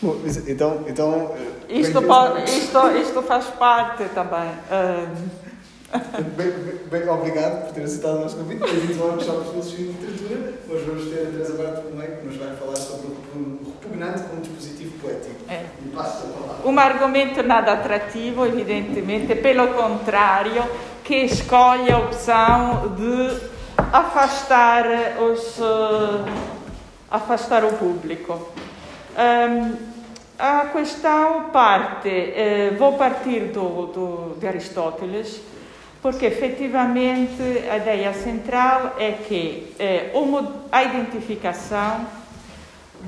Bom, então, então isto, pode, isto, isto faz parte também. Bem, bem, obrigado por ter aceitado o nosso convite. Bem-vindos ao workshop de Filosofia e Literatura. Hoje vamos ter a Teresa Barto meio que nos vai falar sobre o repugnante como dispositivo poético. É. Um argumento nada atrativo, evidentemente, pelo contrário, que escolhe a opção de afastar, os, uh, afastar o público. Um, a questão parte, eh, vou partir do, do, de Aristóteles, porque efetivamente a ideia central é que é, a identificação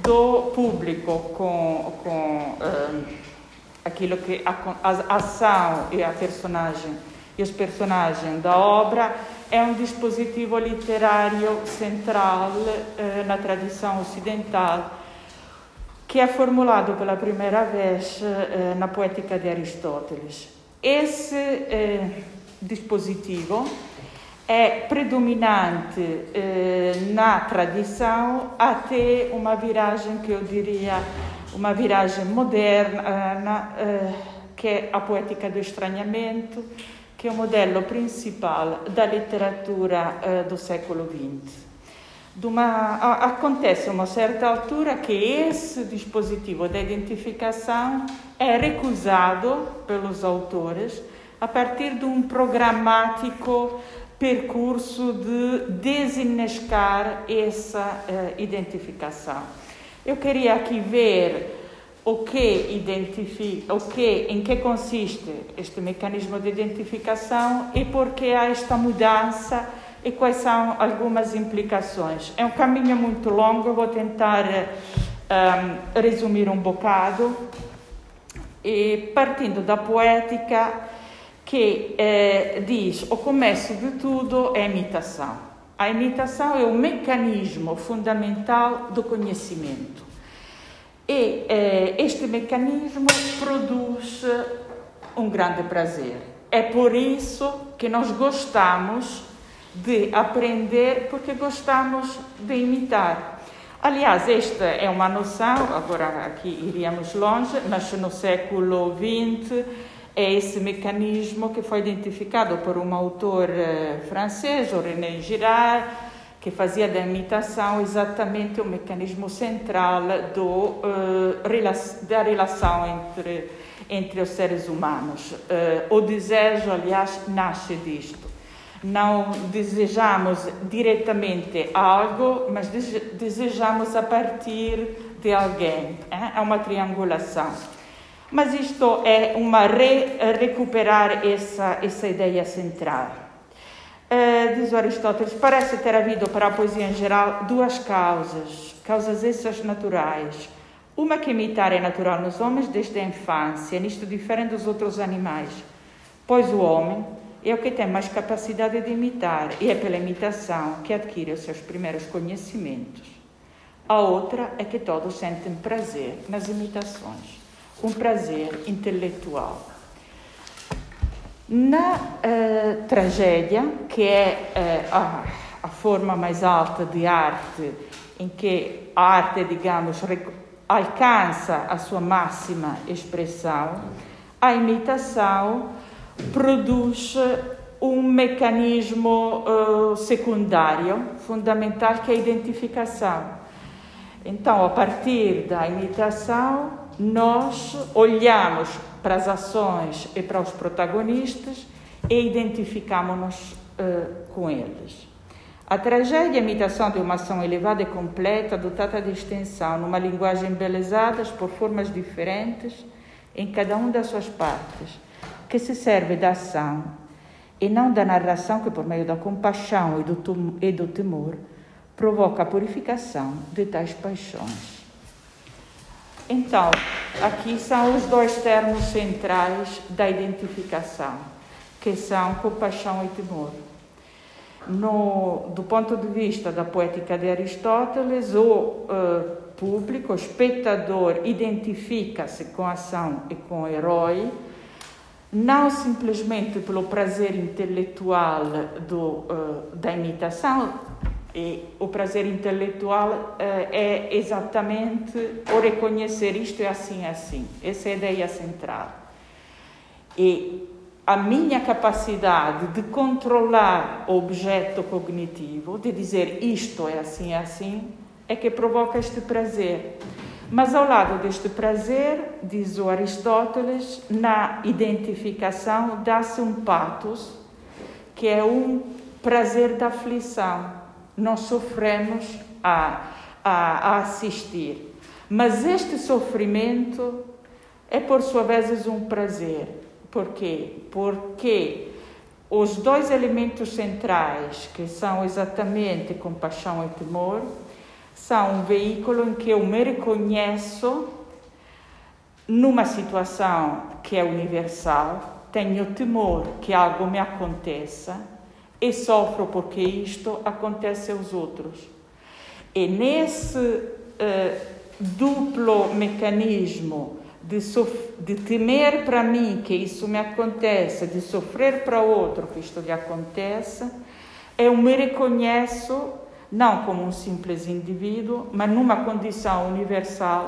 do público com, com um, aquilo que a, a, ação e a personagem e os personagens da obra é um dispositivo literário central uh, na tradição ocidental que é formulado pela primeira vez uh, na poética de Aristóteles. Esse uh, dispositivo é predominante eh, na tradição até uma viragem que eu diria uma viragem moderna eh, que é a poética do estranhamento que é o modelo principal da literatura eh, do século XX. Uma, acontece uma certa altura que esse dispositivo de identificação é recusado pelos autores a partir de um programático percurso de desenascar essa uh, identificação. Eu queria aqui ver o que identifica, o que, em que consiste este mecanismo de identificação e por que há esta mudança e quais são algumas implicações. É um caminho muito longo, vou tentar um, eh, resumir um bocado. E partindo da poética, que eh, diz o começo de tudo é a imitação. A imitação é o mecanismo fundamental do conhecimento. E eh, este mecanismo produz um grande prazer. É por isso que nós gostamos de aprender, porque gostamos de imitar. Aliás, esta é uma noção, agora aqui iríamos longe, mas no século XX é esse mecanismo que foi identificado por um autor uh, francês, René Girard, que fazia da imitação exatamente o mecanismo central do, uh, da relação entre, entre os seres humanos. Uh, o desejo, aliás, nasce disto. Não desejamos diretamente algo, mas desejamos a partir de alguém. É uma triangulação. Mas isto é uma re, recuperar essa, essa ideia central. Uh, diz Aristóteles, parece ter havido para a poesia em geral duas causas, causas essas naturais. Uma que imitar é natural nos homens desde a infância, nisto diferente dos outros animais, pois o homem é o que tem mais capacidade de imitar e é pela imitação que adquire os seus primeiros conhecimentos. A outra é que todos sentem prazer nas imitações um prazer intelectual. Na uh, tragédia, que é uh, a, a, forma mais alta de arte, em que a arte, digamos, alcança a sua máxima expressão, a imitação produz um mecanismo uh, secundário fundamental que é a identificação. Então, a partir da imitação, nós olhamos para as ações e para os protagonistas e identificamos-nos uh, com eles. A tragédia a imitação de uma ação elevada e completa, dotada de extensão, numa linguagem embelezada por formas diferentes em cada uma das suas partes, que se serve da ação e não da narração que, por meio da compaixão e do, temor, provoca a purificação de tais paixões. Então, aqui são os dois termos centrais da identificação, que são compaixão e temor. No, do ponto de vista da poética de Aristóteles, o uh, público, o espectador, identifica-se com a ação e com o herói, não simplesmente pelo prazer intelectual do, uh, da imitação, E o prazer intelectual uh, é exatamente o reconhecer isto é assim, é assim. Essa é a ideia central. E a minha capacidade de controlar o objeto cognitivo, de dizer isto é assim, é assim, é que provoca este prazer. Mas ao lado deste prazer, diz o Aristóteles, na identificação dá-se um patos, que é um prazer da aflição. Nós sofremos a, a, a assistir. Mas este sofrimento é, por sua vez, um prazer. Por quê? Porque os dois elementos centrais, que são exatamente compaixão e temor, são um veículo em que eu me reconheço numa situação que é universal, tenho temor que algo me aconteça e sofro porque isto acontece aos outros. E nesse uh, duplo mecanismo de, de temer para mim que isso me aconteça, de sofrer para outro que isto lhe aconteça, eu me reconheço não como um simples indivíduo, mas numa condição universal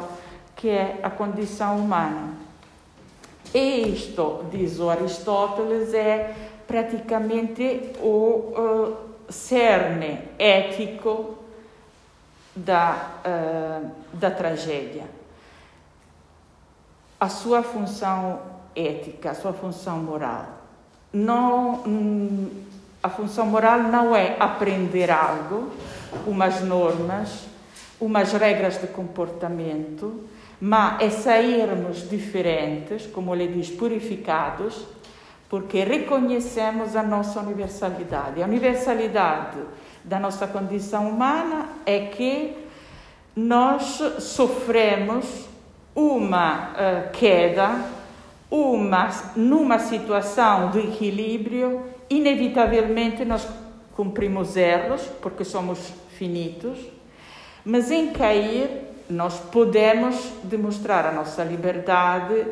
que é a condição humana. E isto, diz o Aristóteles, é praticamente o uh, cerne ético da, uh, da tragédia. A sua função ética, a sua função moral. Não, hum, a função moral não é aprender algo, umas normas, umas regras de comportamento, mas é sairmos diferentes, como ele diz, purificados, porque reconhecemos a nossa universalidade. A universalidade da nossa condição humana é que nós sofremos uma uh, queda, uma, numa situação de equilíbrio inevitavelmente nós cumprimos erros, porque somos finitos, mas em cair nós podemos demonstrar a nossa liberdade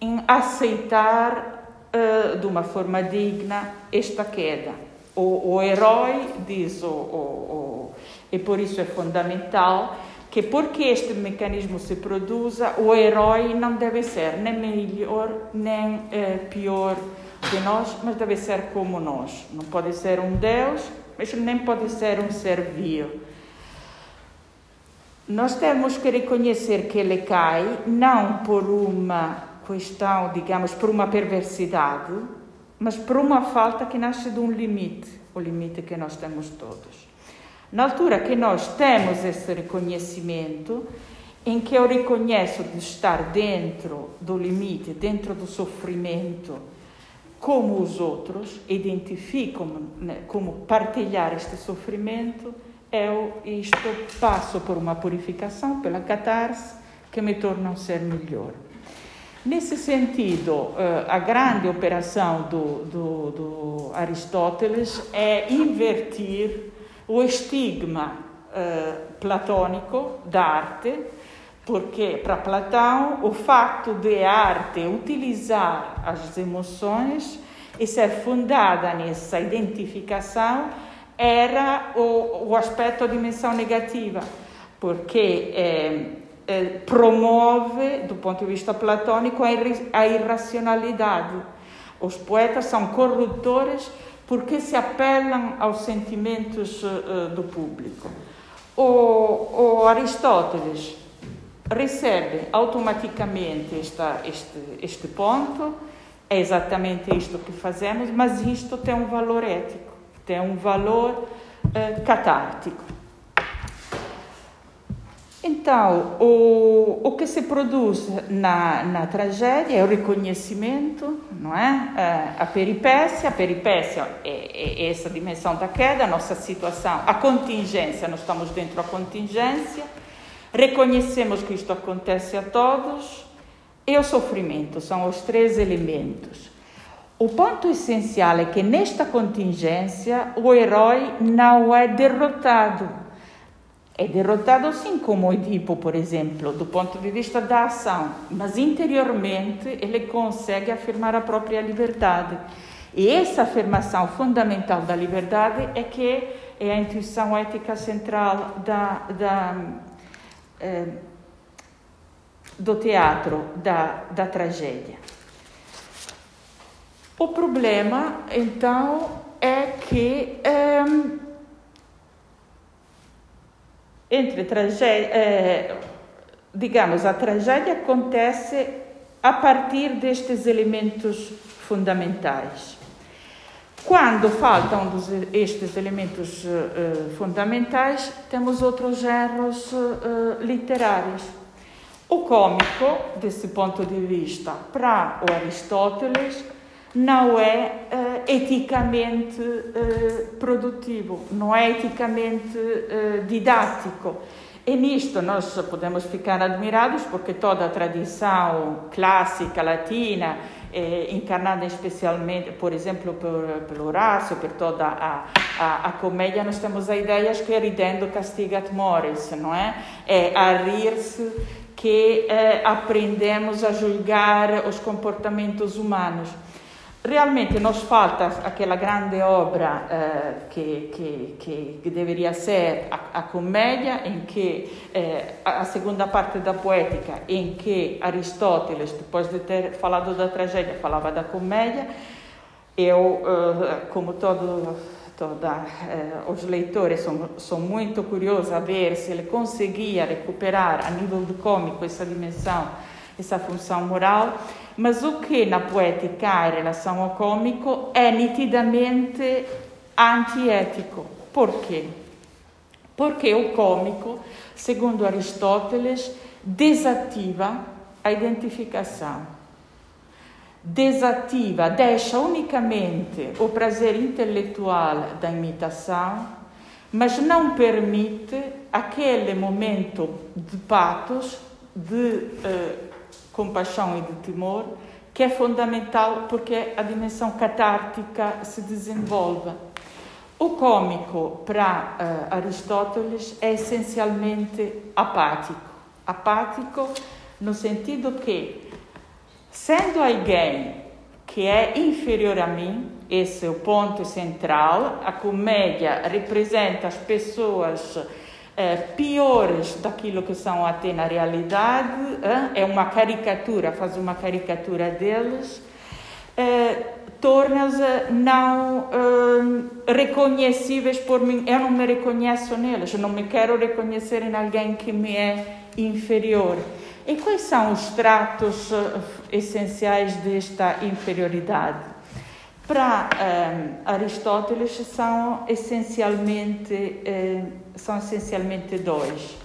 em aceitar uh, de uma forma digna esta queda. O, o herói diz, o, o, e por isso é fundamental, que porque este mecanismo se produza, o herói não deve ser nem melhor nem uh, pior de nós, mas deve ser como nós. Não pode ser um Deus, mas nem pode ser um ser vil. Nós temos que reconhecer que ele cai não por uma questão, digamos, por uma perversidade, mas por uma falta que nasce de um limite, o limite que nós temos todos. Na altura que nós temos esse reconhecimento, em que eu reconheço de estar dentro do limite, dentro do sofrimento, como os outros, identificam né, como partilhar este sofrimento, eu isto passo por uma purificação, pela catarse, que me torna um ser melhor. Nesse sentido, eh, a grande operação do, do, do Aristóteles é invertir o estigma eh, platônico da arte porque para Platão o fato de a arte utilizar as emoções e ser fundada nessa identificação era o, o aspecto a dimensão negativa, porque é, é, promove, do ponto de vista platônico, a irracionalidade. Os poetas são corruptores porque se apelam aos sentimentos uh, do público. O, o Aristóteles recebe automaticamente esta, este, este ponto, é exatamente isto que fazemos, mas isto tem um valor ético, tem um valor uh, catártico. Então, o, o que se produz na, na tragédia é o reconhecimento, não é? Uh, a peripécia, a peripécia é, é essa dimensão da queda, a nossa situação, a contingência, nós estamos dentro da contingência, Reconhecemos que isto acontece a todos e o sofrimento são os três elementos. O ponto essencial é que nesta contingência o herói não é derrotado. É derrotado sim, como Edipo, por exemplo, do ponto de vista da ação, mas interiormente ele consegue afirmar a própria liberdade. E essa afirmação fundamental da liberdade é que é a intuição ética central da, da, eh, do teatro, da, da tragédia. O problema, então, é que eh, entre tragédia, eh, digamos, a tragédia acontece a partir destes elementos fundamentais. Quando faltam estes elementos uh, fundamentais, temos outros géneros uh, literários. O cômico, desse ponto de vista, para o Aristóteles, não é uh, eticamente produtivo, não é eticamente didático. E nisto nós podemos ficar admirados porque toda a tradição clássica latina eh, encarnada especialmente, por exemplo, pelo Horácio, por toda a, a, a, comédia, nós temos a ideia que ridendo castigat mores, não é? É a rir-se que eh, aprendemos a julgar os comportamentos humanos. Realmente nos falta aquela grande obra eh, que, que, que, que, deveria ser a, a comédia, em que eh, a segunda parte da poética, em que Aristóteles, depois de ter falado da tragédia, falava da comédia. Eu, eh, como todo, toda, eh, os leitores, são, são muito curiosos a ver se ele conseguia recuperar a nível de cômico essa dimensão, essa função moral. Mas o que na poética em relação ao cômico é nitidamente antiético. Por quê? Porque o cômico, segundo Aristóteles, desativa a identificação. Desativa, deixa unicamente o prazer intelectual da imitação, mas não permite aquele momento de patos, de uh, compaixão e de temor, que é fundamental porque a dimensão catártica se desenvolve. O cômico, para uh, Aristóteles, é essencialmente apático. Apático no sentido que, sendo alguém que é inferior a mim, esse é o ponto central, a comédia representa as pessoas eh, piores daquilo que são até na realidade, é uma caricatura, faz uma caricatura deles, eh, torna-se não eh, reconhecíveis por mim. Eu não me reconheço neles, eu não me quero reconhecer em alguém que me é inferior. E quais são os tratos essenciais desta inferioridade? Para um, Aristóteles são essencialmente, uh, são essencialmente dois.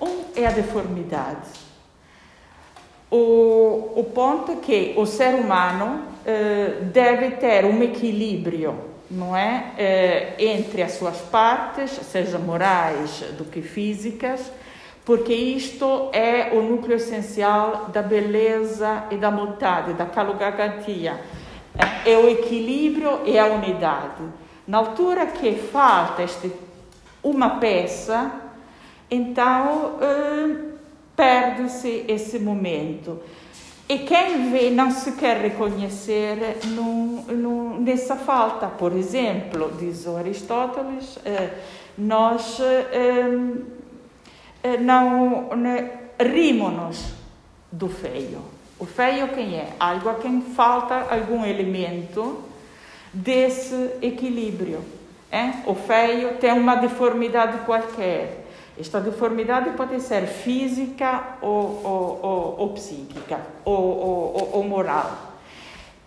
Um é a deformidade. O, o ponto é que o ser humano uh, deve ter um equilíbrio, não é, entre as suas partes, seja morais do que físicas, porque isto é o núcleo essencial da beleza e da vontade, da calogagatia é o equilíbrio e a unidade. Na altura que falta este, uma peça, então eh, perde-se esse momento. E quem vê não se quer reconhecer nessa falta. Por exemplo, diz Aristóteles, eh, nós eh, eh não né, rimos-nos do feio. O feio quem é? Algo a quem falta algum elemento desse equilíbrio. É? O feio tem uma deformidade qualquer. Esta deformidade pode ser física ou, ou, ou, ou psíquica ou, moral.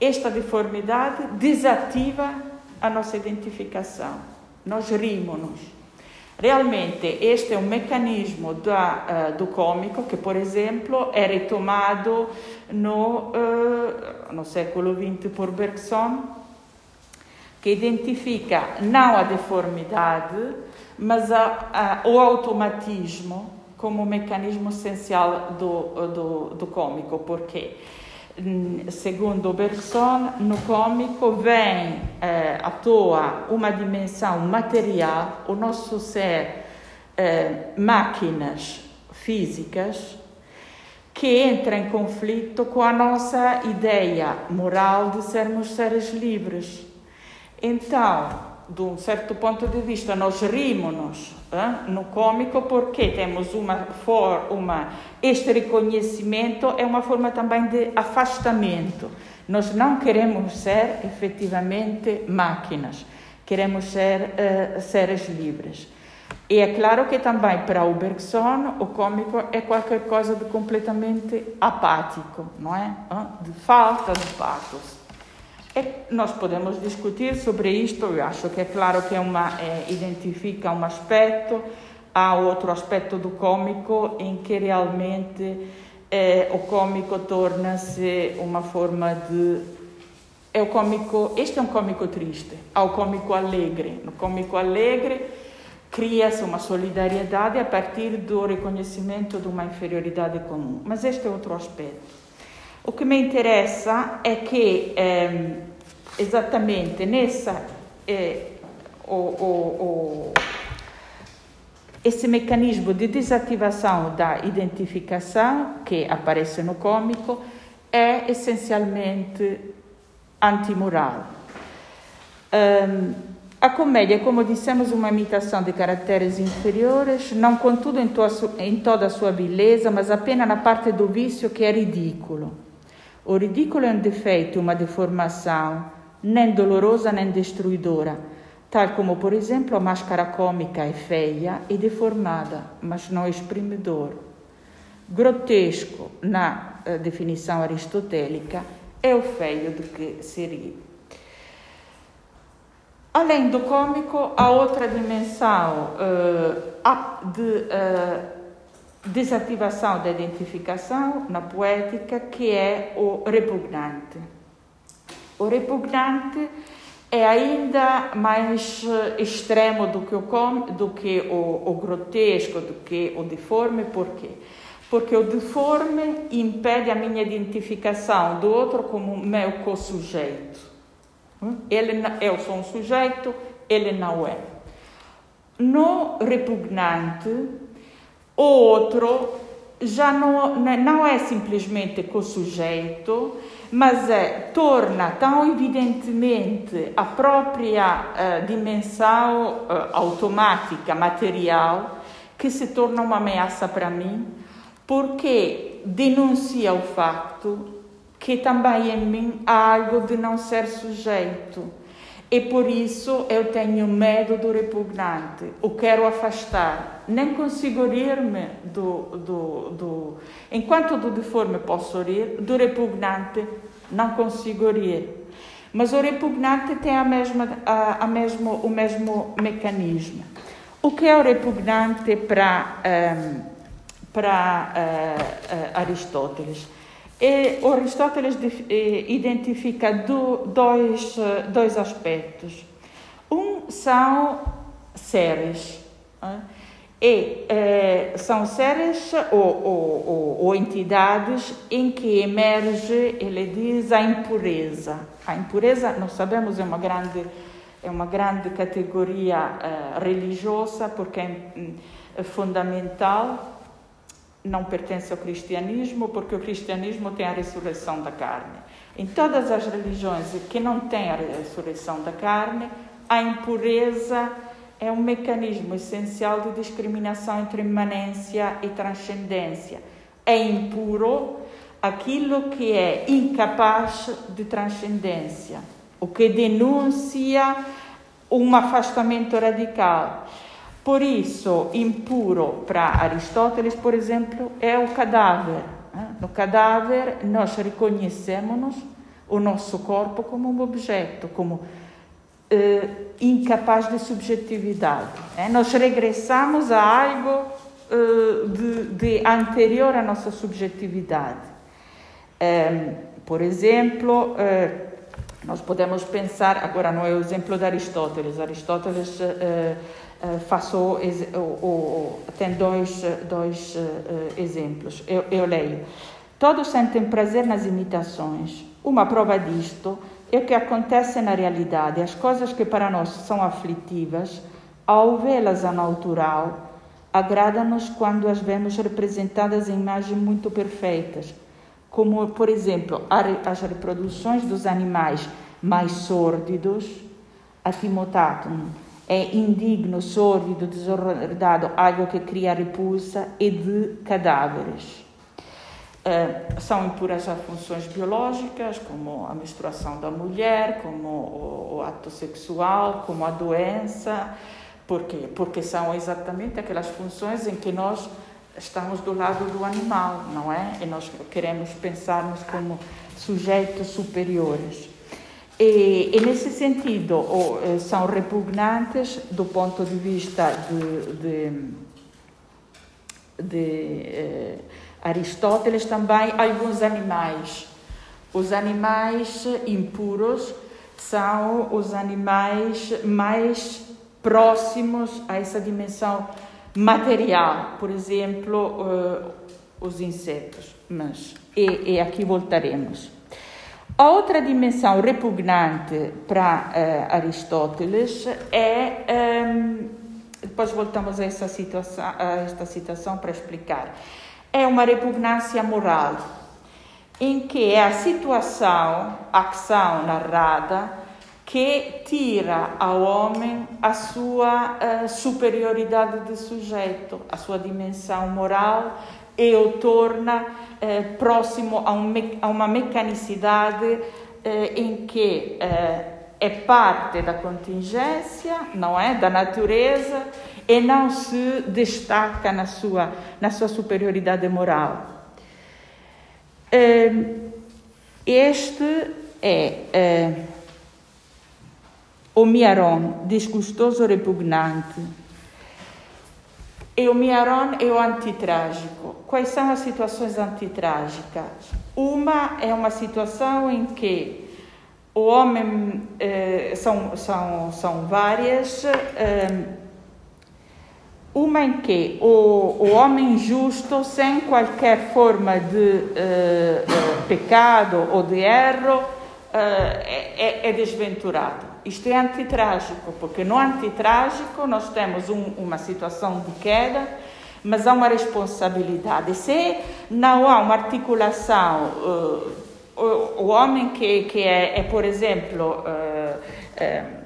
Esta deformidade desativa a nossa identificação. Nós rimos-nos. Realmente, este é um mecanismo da, uh, do cômico que, por exemplo, é retomado no, uh, no século XX por Bergson, que identifica não a deformidade, mas a, a, o automatismo como mecanismo essencial do, do, do cômico. Porque, segundo Bergson, no cômico vem eh, à toa uma dimensão material, o nosso ser, eh, máquinas físicas, que entra em conflito com a nossa ideia moral de sermos seres livres. Então, de um certo ponto de vista, nós rimos eh, no cômico porque temos uma, for, uma. Este reconhecimento é uma forma também de afastamento. Nós não queremos ser efetivamente máquinas, queremos ser uh, seres livres. E é claro que também para o Bergson o cômico é qualquer coisa de completamente apático, não é? De falta de patos. E nós podemos discutir sobre isto, eu acho que é claro que é uma, é, identifica um aspecto, há outro aspecto do cômico em que realmente é, o cômico torna-se uma forma de é o cômico, este é um cômico triste, há o cômico alegre. No cômico alegre cria-se uma solidariedade a partir do reconhecimento de uma inferioridade comum. Mas este é outro aspecto. O que me interessa é que exatamente nessa eh, o, o, o, esse mecanismo de desativação da identificação que aparece no cômico é essencialmente antimoral. Um, a comédia, como dissemos, uma imitação de caracteres inferiores, não contudo em, em toda a sua beleza, mas apenas na parte do vício que é ridículo. O ridicolo é um defeito, uma deformação, nem dolorosa nem destruidora, tal como, por exemplo, a máscara cômica é feia e deformada, mas não exprimidor. Grotesco, na uh, definição aristotélica, é o feio do que se ri. Além do cômico, há outra dimensão uh, de uh, desativação da identificação na poética, que é o repugnante. O repugnante é ainda mais eh, extremo do que o, do que o, o grotesco, do que o deforme, por quê? Porque o deforme impede a minha identificação do outro como meu co-sujeito. Ele, eu sou um sujeito, ele não é. No repugnante, o outro já não, não é simplesmente co-sujeito, mas é, torna tão evidentemente a própria uh, dimensão uh, automática, material, que se torna uma ameaça para mim, porque denuncia o facto que também em mim há algo de não ser sujeito. E por isso eu tenho medo do repugnante, o quero afastar. Nem consigo rir-me do, do, do. Enquanto do deforme posso rir, do repugnante não consigo rir. Mas o repugnante tem a mesma, a, a mesmo, o mesmo mecanismo. O que é o repugnante para, um, ehm, para uh, uh, Aristóteles? E Aristóteles identifica dois, dois aspectos. Um são seres. E eh, são seres ou, ou, ou, entidades em que emerge, ele diz, a impureza. A impureza, nós sabemos, é uma grande, é uma grande categoria eh, religiosa porque é, é fundamental não pertence ao cristianismo, porque o cristianismo tem a ressurreição da carne. Em todas as religiões que não têm a ressurreição da carne, a impureza é um mecanismo essencial de discriminação entre imanência e transcendência. É impuro aquilo que é incapaz de transcendência, o que denuncia um afastamento radical. Por isso, impuro para Aristóteles, por exemplo, é o cadáver. No cadáver, nós reconhecemos o nosso corpo como um objeto, como eh, incapaz de subjetividade. Nós regressamos a algo eh, de, de, anterior à nossa subjetividade. Eh, por exemplo, nós podemos pensar, agora não é o exemplo de Aristóteles, Aristóteles Uh, faço o, o, tem dois, dois uh, exemplos. Eu, eu, leio. Todos sentem prazer nas imitações. Uma prova disto é o que acontece na realidade. As coisas que para nós são aflitivas, ao vê-las ao natural, agradam-nos quando as vemos representadas em imagens muito perfeitas, como, por exemplo, as reproduções dos animais mais sórdidos Atimotatum é indigno, sórdido, desordado, algo que cria repulsa e de cadáveres. Uh, são impuras a funções biológicas, como a menstruação da mulher, como o, o ato sexual, como a doença. Por quê? Porque são exatamente aquelas funções em que nós estamos do lado do animal, não é? E nós queremos pensar-nos como sujeitos superiores. E, e, nesse sentido eh, são repugnantes do ponto de vista de, de, de eh, Aristóteles também alguns animais. Os animais impuros são os animais mais próximos a essa dimensão material, por exemplo, uh, os insetos. Mas, e, e aqui voltaremos. Outra dimensão repugnante para uh, Aristóteles é. Um, depois voltamos a, essa situação, a esta situação para explicar. É uma repugnância moral, em que é a situação, a ação narrada, que tira ao homem a sua uh, superioridade de sujeito, a sua dimensão moral e o torna eh, próximo a, um a, uma mecanicidade eh, em que eh, é parte da contingência, não é, da natureza e não se destaca na sua na sua superioridade moral. Ehm, este é eh, o miaron desgostoso repugnante e o Miaron é o antitrágico. Quais são as situações antitrágicas? Uma é uma situação em que o homem, eh, são, são, são várias, eh, uma em que o, o homem justo, sem qualquer forma de eh, pecado ou de erro, eh, é, é desventurado. Isto é antitrágico, porque no antitrágico nós temos um, uma situação de queda, mas há uma responsabilidade. Se não há uma articulação, uh, o, o, homem que, que é, é por exemplo, uh, uh,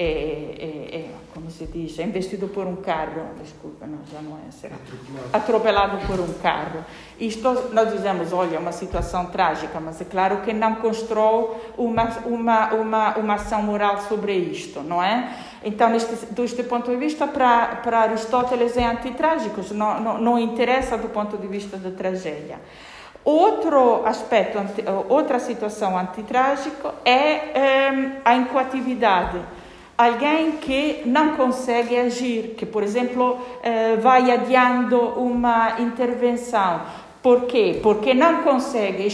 é, é, é, como se diz, é investido por um carro, desculpa, não, já não é será, atropelado. atropelado por um carro. Isto nós dizemos, olha, é uma situação trágica, mas é claro que não constrói uma, uma, uma, uma ação moral sobre isto, não é? Então, neste, deste ponto de vista, para, para Aristóteles é antitrágico, não, não, não interessa do ponto de vista da tragédia. Outro aspecto, outra situação antitrágica é, é a incoatividade alguém que não consegue agir, que, por exemplo, eh, vai adiando uma intervenção. Por quê? Porque não consegue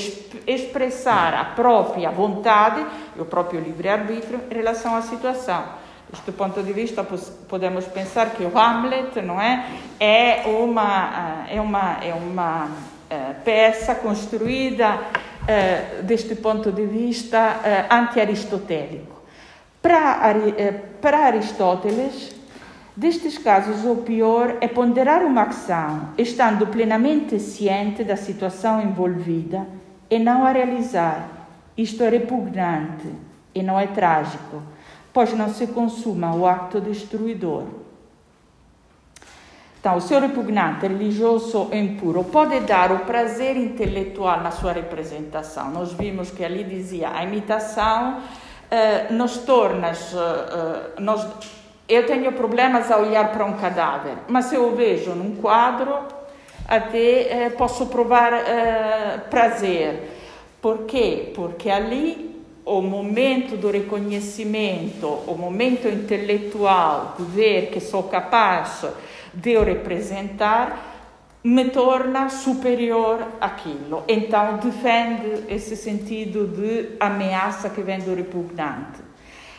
expressar a própria vontade e o próprio livre-arbítrio em relação à situação. Deste ponto de vista, podemos pensar que o Hamlet não é, é uma, é uma, é uma eh, peça construída eh, deste ponto de vista anti-aristotélico. Para, eh, para Aristóteles, destes casos, o pior é ponderar uma ação, estando plenamente ciente da situação envolvida e não a realizar. Isto é repugnante e não é trágico, pois não se consuma o acto destruidor. Então, o seu repugnante, religioso ou impuro, pode dar o prazer intelectual na sua representação. Nós vimos que ali dizia a imitação nos tornas. Uh, nós, eu tenho problemas a olhar para um cadáver, mas se eu vejo num quadro, até posso provar prazer. Por quê? Porque ali o momento do reconhecimento, o momento intelectual de ver que sou capaz de o representar, me torna superior àquilo. Então defende esse sentido de ameaça que vem do repugnante.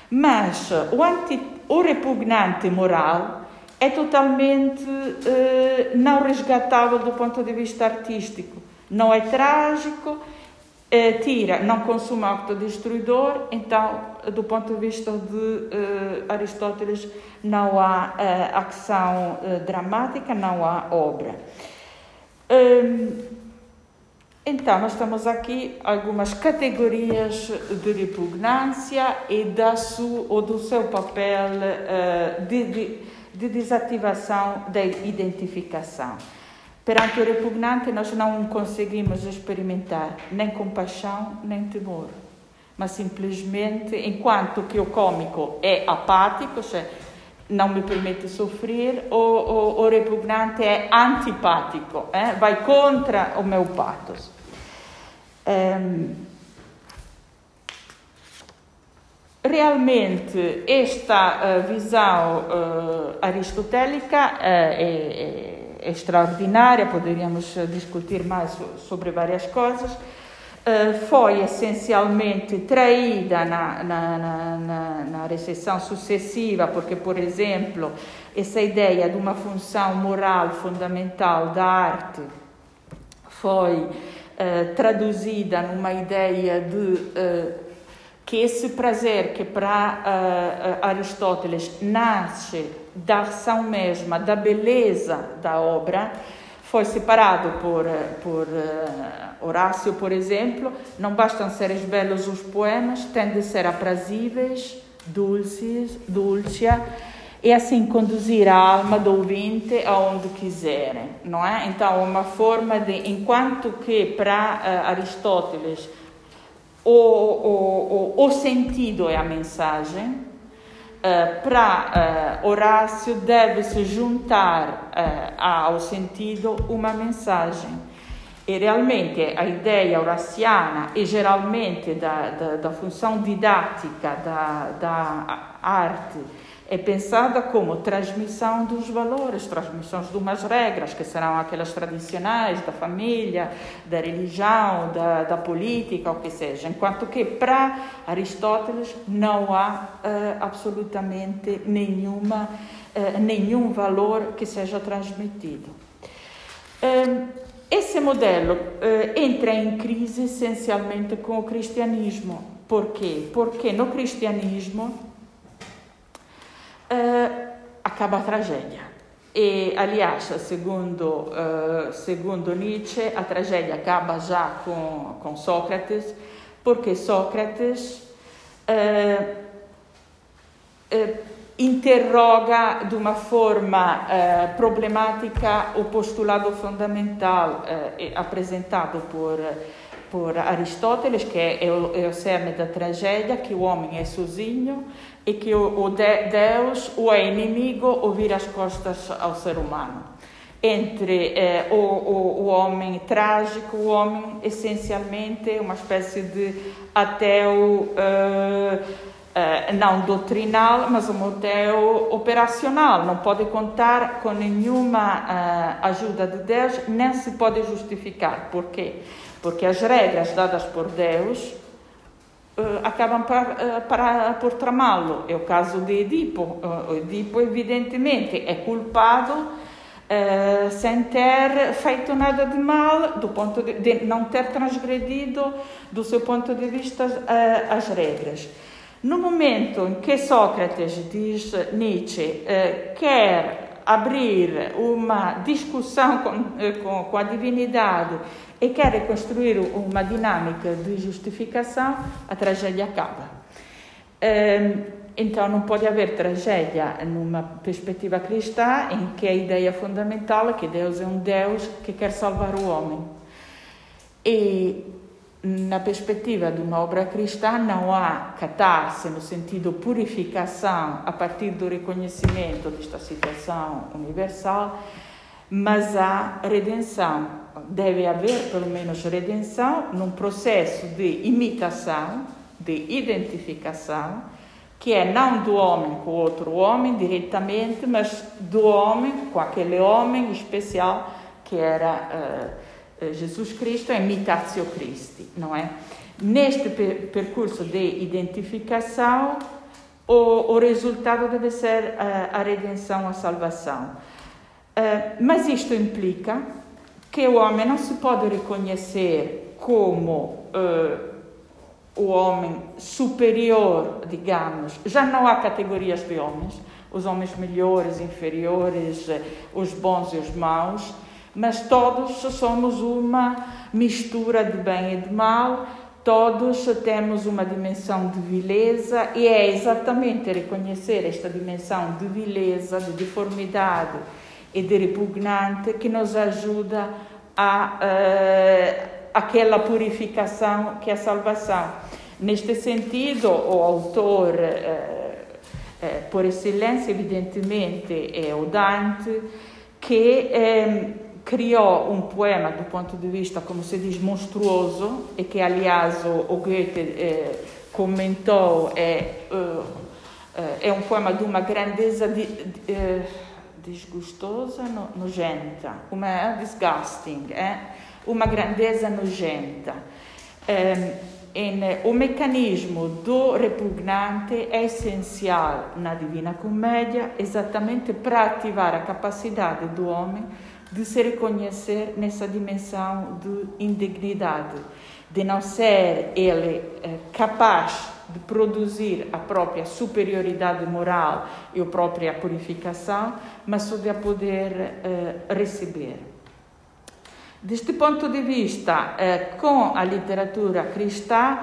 Mas o, anti, o repugnante moral é totalmente eh, não resgatável do ponto de vista artístico. Não é trágico, eh, tira, não consuma autodestruidor, então, do ponto de vista de eh, Aristóteles, não há eh, ação eh, dramática, não há obra. Hum, Então, nós temos aqui algumas categorias de repugnância e da sua, ou do seu papel uh, de, de, de, desativação da identificação. Perante o repugnante, nós não conseguimos experimentar nem compaixão nem temor, mas simplesmente, enquanto que o cômico é apático, cioè não me permite sofrer, o, o, o repugnante é antipático, eh? vai contra o meu pathos. Um, realmente, esta uh, visão uh, aristotélica uh, é, é, extraordinária, poderíamos discutir mais sobre várias coisas. Foi essencialmente traída na, na, na, na recessão sucessiva, porque, por exemplo, essa ideia de uma função moral fundamental da arte foi eh, traduzida numa ideia de uh, que esse prazer que para uh, Aristóteles nasce da ação mesma, da beleza da obra, foi separado por, por Horácio, por exemplo. Não bastam seres belos os poemas, têm de ser aprazíveis, dulces, dulcia e assim conduzir a alma do ouvinte aonde quiserem, não é? Então, uma forma de, enquanto que para uh, Aristóteles o, o, o, o, sentido é a mensagem, uh, para uh, Horácio deve-se juntar ao sentido uma mensagem. E realmente a ideia horaciana e geralmente da, da, da função didática da, da arte é pensada como transmissão dos valores, transmissões de umas regras, que serão aquelas tradicionais da família, da religião, da, da política, o que seja. Enquanto que para Aristóteles não há uh, absolutamente nenhuma, uh, nenhum valor que seja transmitido. Uh, esse modelo entra em crise essencialmente com o cristianismo. Por quê? Porque no cristianismo uh, acaba a tragédia. E, aliás, segundo, uh, segundo Nietzsche, a tragédia acaba já com, com Sócrates, porque Sócrates uh, interroga de uma forma problemática o postulado fundamental apresentado por por Aristóteles, que é o, é o cerne da tragédia, que o homem é sozinho e que o, o de, Deus o é inimigo ou vira as costas ao ser humano. Entre eh, o, o, o, homem trágico, o homem essencialmente uma espécie de ateu eh, eh, não doutrinal, mas um ateu operacional. Não pode contar com nenhuma eh, ajuda de Deus, nem se pode justificar. Por quê? Porque as regras dadas por Deus acabam para, uh, para, por tramá-lo. É o caso de Edipo. Uh, Edipo, evidentemente, é culpado sem ter feito nada de mal, do ponto de, não ter transgredido, do seu ponto de vista, as regras. No momento em que Sócrates, diz Nietzsche, quer abrir uma discussão com, com, com a divindade e quer reconstruir uma dinâmica de justificação, a tragédia acaba. Ehm, então não pode haver tragédia numa perspectiva cristã em que a ideia fundamental é que Deus é um Deus que quer salvar o homem. E na perspectiva de uma obra cristã não há catarse no sentido purificação a partir do reconhecimento desta situação universal, mas há redenção. Deve haver pelo menos redenção num processo de imitação, de identificação, que é não do homem com outro homem diretamente, mas do homem com aquele homem especial que era uh, Jesus Cristo, a imitatio Christi, não é? Neste per percurso de identificação, o, o resultado deve ser uh, a redenção, a salvação. Uh, mas isto implica que o homem não se pode reconhecer como uh, o homem superior, digamos. Já não há categorias de homens, os homens melhores, inferiores, os bons e os maus. Mas todos somos uma mistura de bem e de mal, todos temos uma dimensão de vileza e é exatamente reconhecer esta dimensão de vileza, de deformidade e de repugnante que nos ajuda a uh, aquela purificação que é a salvação. Neste sentido, o autor uh, por excelência, evidentemente, é o Dante, que criou um poema do ponto de vista, como se diz, monstruoso, e que, aliás, o, Goethe comentou, é, é um poema de uma grandeza de, de, desgostosa, no, nojenta, uma é disgusting, é uma grandeza nojenta. o meccanismo do repugnante é essencial na Divina Comédia exatamente para ativar a capacidade do homem de se reconhecer nessa dimensão de indignidade, de não ser ele eh, capaz de produzir a própria superioridade moral e a própria purificação, mas só de a poder uh, receber. Deste ponto de vista, uh, com a literatura cristã,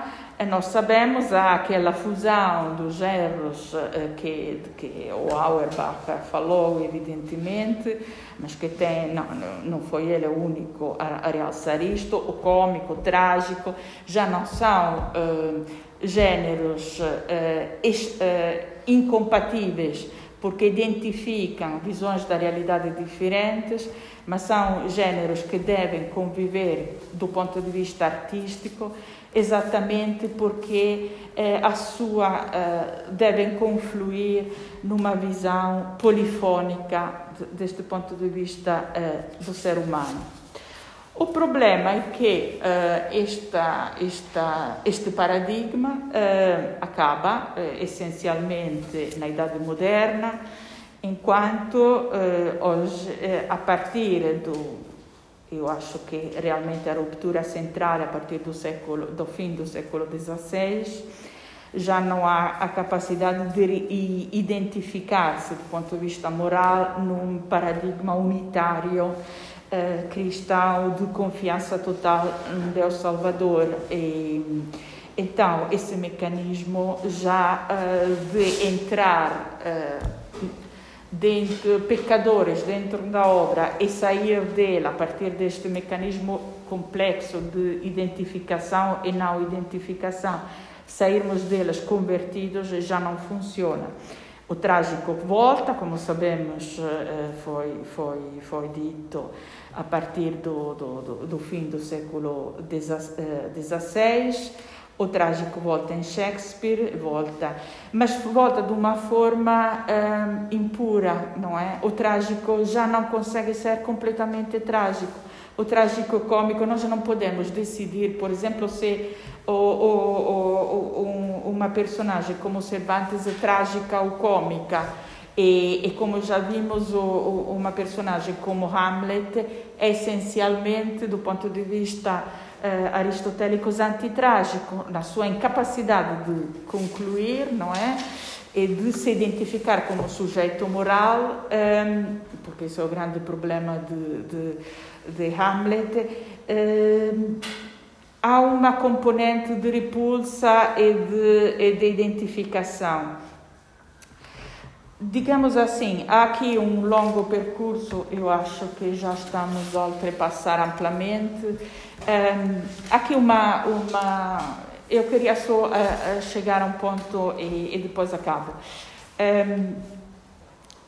nós sabemos há aquela fusão dos géneros que, que o Auerbach falou, evidentemente, mas que tem, não, não foi ele o único a, a realçar isto, o cômico, o trágico, já não são gêneros uh, incompatíveis porque identificam visões da realidade diferentes, mas são gêneros que devem conviver do ponto de vista artístico, exatamente porque eh, a sua eh, devem confluir numa visão polifônica deste ponto de vista eh, do ser humano. O problema é que uh, esta, esta, este paradigma uh, acaba uh, essencialmente na Idade Moderna, enquanto hoje, a partir do, eu acho que realmente a ruptura central a partir do século, do fim do século XVI, já não há a capacidade de identificar-se do ponto de vista moral num paradigma unitário uh, cristão de confiança total no Deus Salvador. E, então, esse mecanismo já uh, de entrar uh, dentro, pecadores dentro da obra e sair dela a partir deste mecanismo complexo de identificação e não identificação, sairmos delas convertidos já não funciona. O trágico volta, como sabemos, foi, foi, foi dito a partir do, do, do, fim do século XVI. O trágico volta em Shakespeare, volta, mas volta de uma forma um, impura, não é? O trágico já não consegue ser completamente trágico. O trágico cômico, nós já não podemos decidir, por exemplo, se o, o, o, uma personagem como Cervantes é trágica ou cômica e, e, como já vimos, uma personagem como Hamlet é essencialmente, do ponto de vista eh, aristotélico, antitrágico, na sua incapacidade de concluir, não é? E de se identificar como sujeito moral, eh, porque esse é o grande problema de, de, de Hamlet. Eh, há uma componente de repulsa e de, e de identificação digamos assim, há aqui um longo percurso, eu acho que já estamos a ultrapassar amplamente. Um, aqui uma, uma, eu queria só uh, chegar a um ponto e, e depois acabo. Um,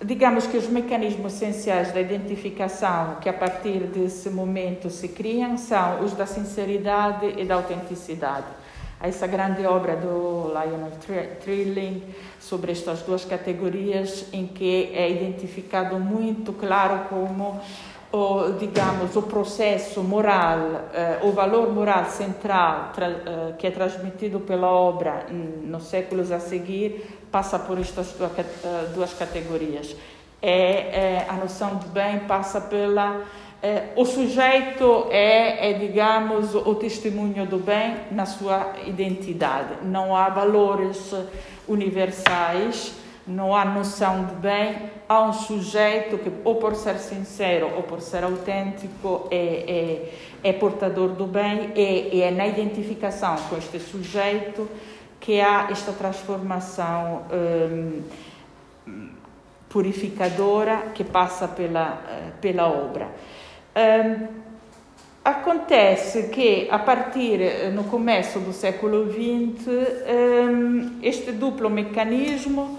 digamos que os mecanismos essenciais da identificação que a partir desse momento se criam são os da sinceridade e da autenticidade essa grande obra do Lionel Trilling sobre estas duas categorias em que é identificado muito claro como o, digamos, o processo moral, eh, o valor moral central tra, eh, que é transmitido pela obra nos séculos a seguir passa por estas duas, eh, duas categorias. É, é, a noção de bem passa pela eh, o sujeito é, é, digamos, o testemunho do bem na sua identidade. Não há valores universais, não há noção de bem, há um sujeito que, ou por ser sincero ou por ser autêntico, é, é, é portador do bem, e é, é na identificação com este sujeito que há esta transformação hum, purificadora que passa pela, eh, pela obra. Um, Acontece que, a partir eh, no começo do século XX, ehm, este duplo mecanismo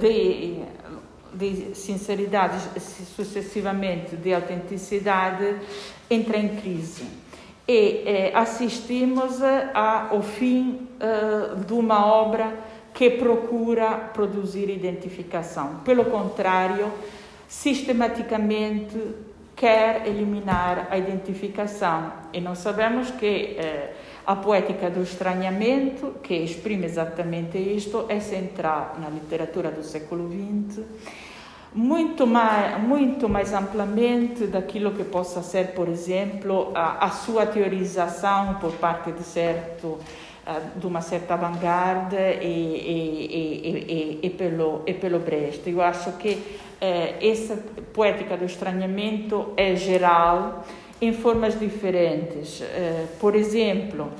de, de sinceridade, sucessivamente de autenticidade, entra em crise. E eh, assistimos ao fim de uma obra que procura produzir identificação. Pelo contrário, sistematicamente quer eliminar a identificação. E nós sabemos que eh, a poética do estranhamento, que exprime exatamente isto, é central na literatura do século XX, muito mais, muito mais amplamente daquilo que possa ser, por exemplo, a, a sua teorização por parte de certo de uma certa avanguarda e, e, e, e, pelo, e pelo Brecht. Eu acho que eh, essa poética do estranhamento é geral em formas diferentes. Eh, por exemplo,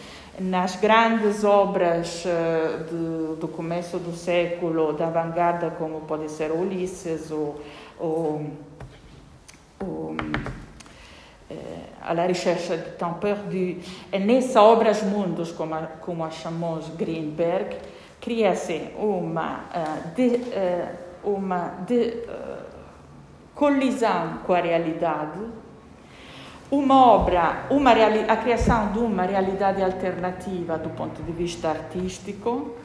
nas grandes obras eh, do, do começo do século da vanguarda, como pode ser Ulisses ou, ou, ou eh, la recherche de temps perdu, e nessa Obras Mundos, como a, como a chamou Greenberg, cria-se uma uh, de, uh, uma de, uh, colisão com a realidade, uma obra, uma a criação de uma realidade alternativa do ponto de vista artístico,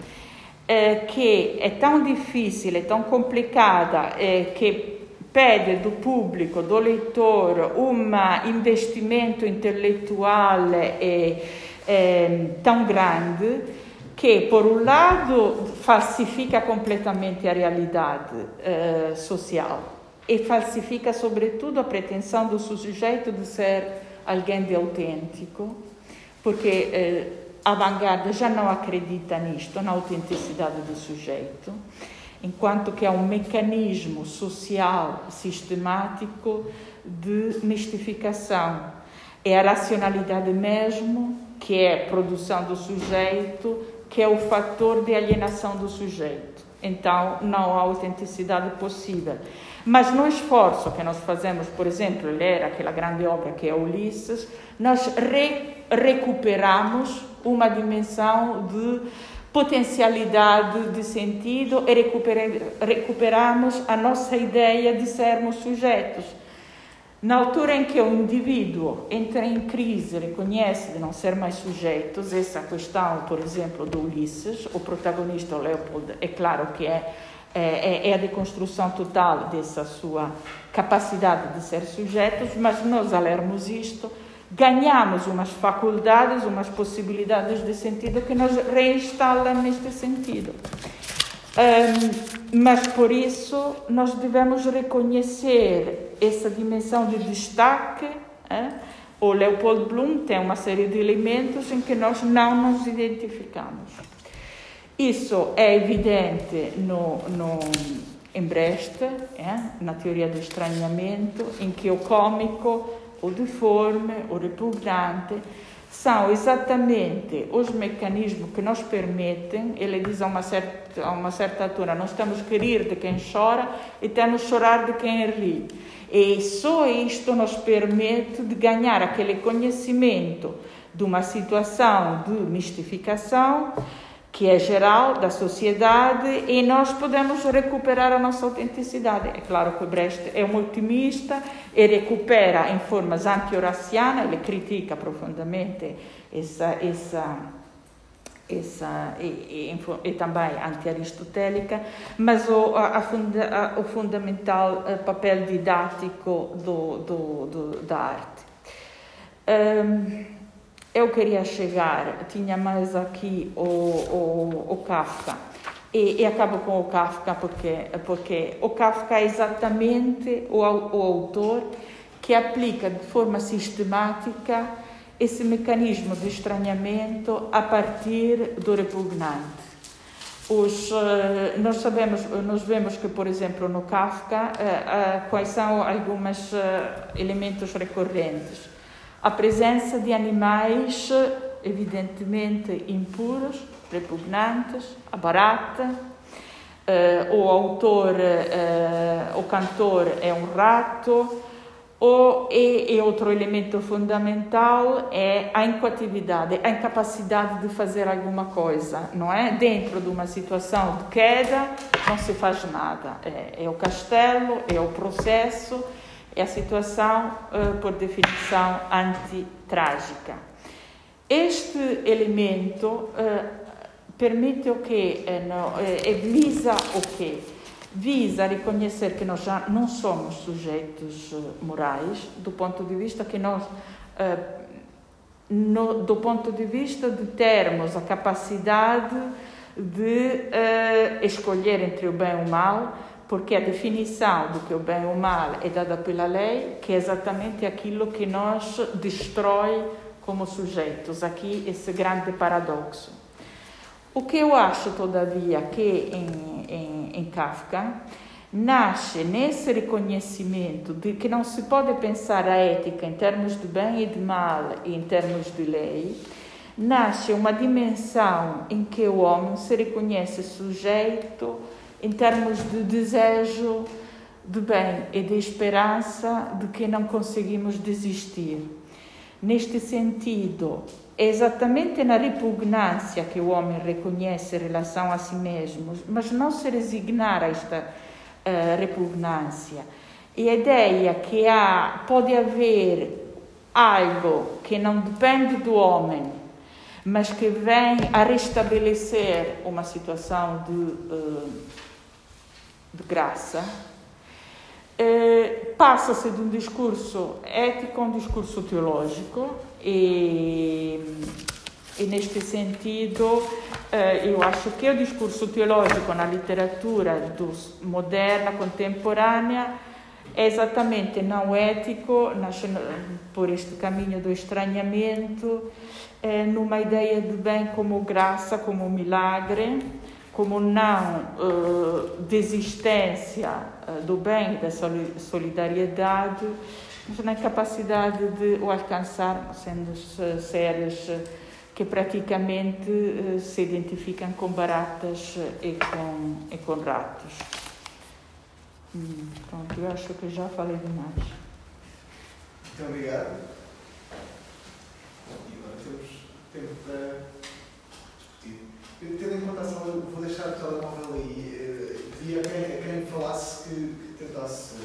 eh, que é tão difícil, é tão complicada, eh, que pede do público, do leitor, um investimento intellettuale eh, tão grande che por un lato falsifica completamente a realidade uh, social e falsifica sobretudo a pretensão do sujeito de ser alguém de autêntico, porque uh, a vanguarda já não acredita nisto, na autenticidade do sujeito, enquanto que é um mecanismo social sistemático de mistificação. É a racionalidade mesmo, que é produção do sujeito, que é o fator de alienação do sujeito. Então, não há autenticidade possível. Mas no esforço que nós fazemos, por exemplo, ler aquela grande obra que é Ulisses, nós re recuperamos uma dimensão de potencialidade de sentido e recuperamos a nossa ideia de sermos sujeitos. Na altura em que o indivíduo entra em crise, reconhece de não ser mais sujeito, essa questão, por exemplo, do Ulisses, o protagonista, Leopold, é claro que é, é, é a deconstrução total dessa sua capacidade de ser sujeitos, mas nós, a lermos isto, ganhamos umas faculdades, umas possibilidades de sentido que nos reinstalam neste sentido. Um, mas por isso nós devemos reconhecer essa dimensão de destaque. O Leopold Bloom tem uma série de elementos em que nós não nos identificamos. Isso é evidente no, no, em Brecht, é? na teoria do estranhamento, em que o cômico, o deforme, o repugnante são exatamente os mecanismos que nos permitem, ele diz a uma certa, a uma certa altura, nós temos que rir de quem chora e temos que chorar de quem ri. E só isto nos permite de ganhar aquele conhecimento de uma situação de mistificação que é geral da sociedade e nós podemos recuperar a nossa autenticidade. É claro que Brecht é um otimista e recupera em formas anti-horacianas, ele critica profundamente essa, essa, essa e, e, e também anti-aristotélica, mas o, a, o fundamental eh, papel didático do, do, do da arte. Um, eu queria chegar, tinha mais aqui o, o, o Kafka. E, e, acabo com o Kafka porque, porque o Kafka é exatamente o, o autor que aplica de forma sistemática esse mecanismo de estranhamento a partir do repugnante. Os, uh, nós sabemos, nós vemos que, por exemplo, no Kafka, uh, quais são alguns elementos recorrentes. A presença de animais evidentemente impuros, repugnantes, a barata, o autor, o cantor é um rato, ou, e, e, outro elemento fundamental é a incoatividade, a incapacidade de fazer alguma coisa, não é? Dentro de uma situação de queda, não se faz nada. É, é o castelo, é o processo, é a situação, uh, por definição, antitrágica. Este elemento uh, permite o quê? Uh, no, uh, visa o quê? visa reconhecer que nós já não somos sujeitos eh, morais, do ponto de vista que nós, eh, no, do ponto de vista de termos a capacidade de eh, escolher entre o bem e o mal, porque a definição do que é o bem e o mal é dada pela lei, que é exatamente aquilo que nos destrói como sujeitos. Aqui esse grande paradoxo. O que eu acho, todavia, que em, em, em Kafka nasce nesse reconhecimento de que não se pode pensar a ética em termos de bem e de mal e em termos de lei, nasce uma dimensão em que o homem se reconhece sujeito em termos de desejo de bem e de esperança de que não conseguimos desistir. Neste sentido, é exatamente na repugnância que o homem reconhece relação a si mesmo, mas não se resignar a esta uh, repugnância. E a ideia que há, pode haver algo que não depende do homem, mas que vem a restabelecer uma situação de, uh, de graça, eh, passa-se de um discurso ético a um discurso teológico e, e neste sentido eh, eu acho que o discurso teológico na literatura dos, moderna, contemporânea, é exatamente não ético, nasce por este caminho do estranhamento, é, numa ideia de bem como graça, como milagre, como não uh, desistência uh, do bem, da solidariedade, mas na capacidade de o alcançar, sendo seres que praticamente uh, se identificam com baratas e com, e com ratos. Hum, pronto, eu acho que já falei demais. Muito obrigado. E agora temos tempo para Tendo em conta a sala, vou deixar o telemóvel aí. Eh, pedi a quem, a quem falasse que, que tentasse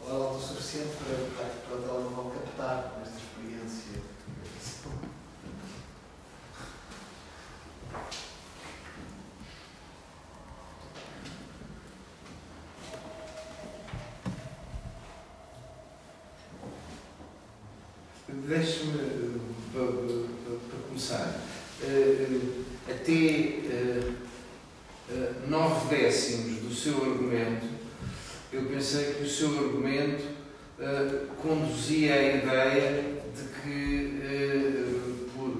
falar alto o suficiente para, para, o telemóvel captar esta experiência. Deixe-me, para, para, para começar, uh, até uh, uh, nove décimos do seu argumento, eu pensei que o seu argumento uh, conduzia à ideia de que, por,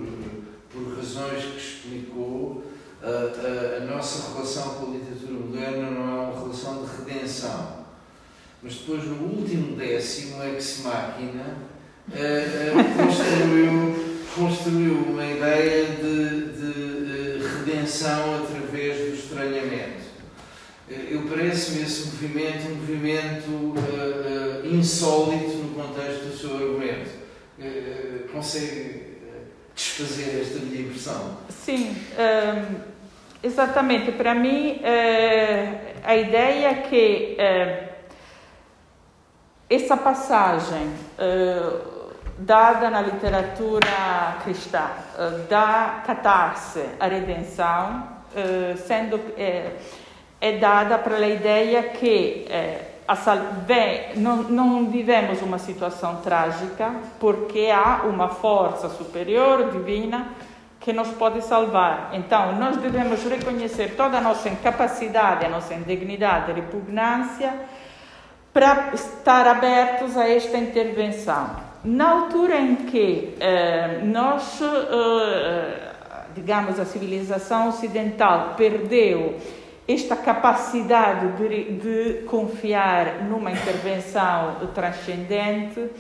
por razões que explicou, a, nossa relação com a literatura moderna não é uma relação de redenção. Mas depois, no último décimo, ex máquina, construiu, construiu uma ideia de, de através do estranhamento. Eh, eu parece-me esse movimento um movimento uh, uh, insólito no contexto do seu argumento. Uh, consegue desfazer esta minha impressão? Sim, ehm, exatamente. Para mim, a ideia é que essa passagem dada na literatura cristã, eh, da catarse à redenção, eh, sendo é, é dada pela ideia que a bem, não, não vivemos uma situação trágica porque há uma força superior, divina, que nos pode salvar. Então, nós devemos reconhecer toda a nossa incapacidade, a nossa indignidade, repugnância, para estar abertos a esta intervenção. Na altura em que eh, nós, eh, digamos, a civilização ocidental perdeu esta capacidade de, de confiar numa intervenção transcendente,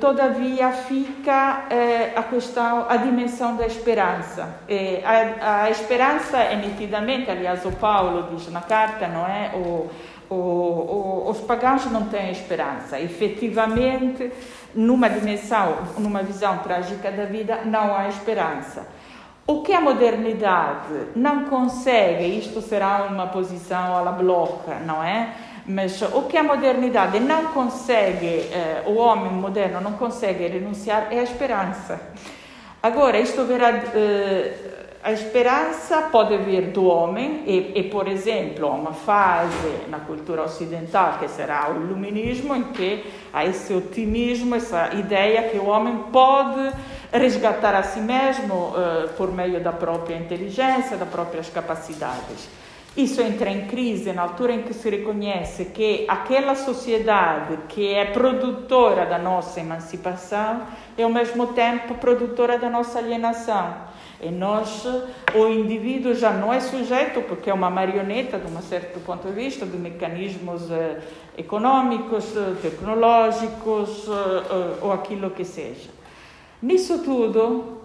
todavia fica eh, a questão, a dimensão da esperança. Eh, a, a, esperança é nitidamente, aliás, o Paulo diz na carta, não é? O, o, o, os pagãos não têm esperança. Efetivamente, numa dimensão, numa visão trágica da vida, não há esperança. O que a modernidade não consegue, isto será uma posição alla blocca, não é? Mas o que a modernidade não consegue, eh, o homem moderno não consegue renunciar é a esperança. Agora, isto verá. Eh, a esperança pode vir do homem e, e, por exemplo, uma fase na cultura ocidental que será o iluminismo em que há esse otimismo, essa ideia que o homem pode resgatar a si mesmo uh, por meio da própria inteligência, das próprias capacidades. Isso entra em crise na altura em que se reconhece que aquela sociedade que é produtora da nossa emancipação é ao mesmo tempo produtora da nossa alienação. E nós, o indivíduo já não é sujeito, porque é uma marioneta, de um certo ponto de vista, de mecanismos eh, econômicos, eh, tecnológicos eh, ou aquilo que seja. Nisso tudo,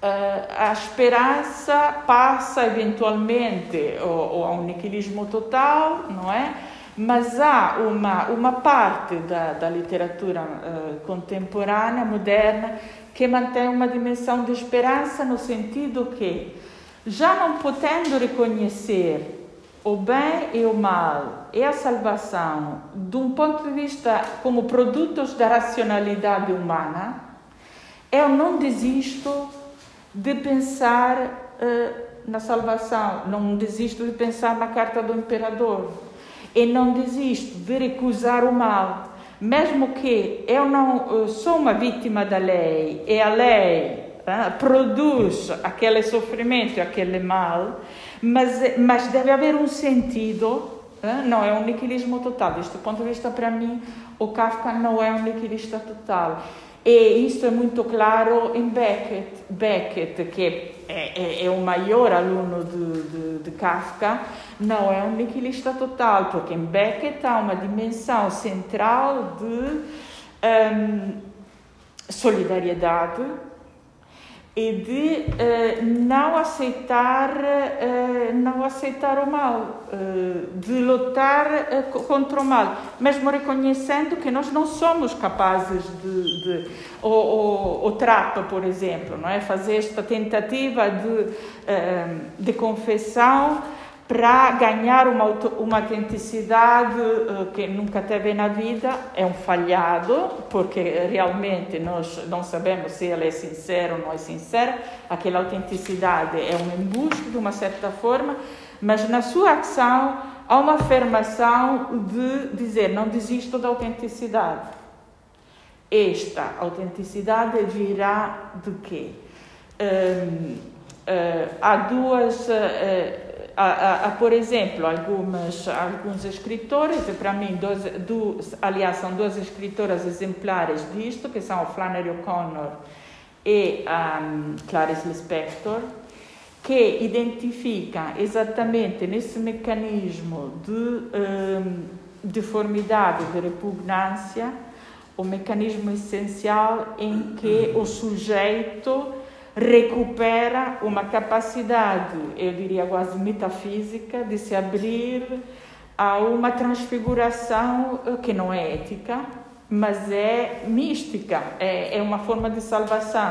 a esperança passa eventualmente ou, a um niquilismo total, não é? Mas há uma, uma parte da, da literatura contemporânea, moderna, que mantém uma dimensão de esperança no sentido que, já não podendo reconhecer o bem e o mal e a salvação de um ponto de vista como produtos da racionalidade humana, eu não desisto de pensar uh, na salvação, não desisto de pensar na carta do imperador. E não desisto de recusar o mal. Mesmo que eu não eh, sou uma vítima da lei. E a lei eh, produz aquele sofrimento, aquele mal, mas, mas deve haver um sentido, não é um niquilismo total. Deste ponto de vista, para mim, o Kafka não é um niquilista total. E isso é muito claro em Beckett, Beckett que é, é, é o maior aluno de, Kafka, não é um niquilista total, porque em Beckett há uma dimensão central de um, solidariedade, e de uh, não aceitar uh, não aceitar o mal uh, de lutar contra o mal. Mesmo reconhecendo que nós não somos capazes de, de o, o, o trapa por exemplo não é? Fazer esta tentativa de de confissão para ganhar uma, uma autenticidade uh, que nunca teve na vida, é um falhado, porque realmente nós não sabemos se ele é sincero ou não é sincero, aquela autenticidade é um embuste de uma certa forma, mas na sua ação há uma afirmação de dizer: não desisto da autenticidade. Esta autenticidade virá de quê? Um, uh, há duas. Há, por exemplo, algumas, alguns escritores, e para mim, dois, do, aliás, são duas escritoras exemplares disto, que são Flannery O'Connor e um, Clarice Lispector, que identificam exatamente nesse mecanismo de um, deformidade, de repugnância, o mecanismo essencial em que o sujeito recupera uma capacidade, eu diria quase metafísica, de se abrir a uma transfiguração eh, que não é ética, mas é mística, é, é uma forma de salvação.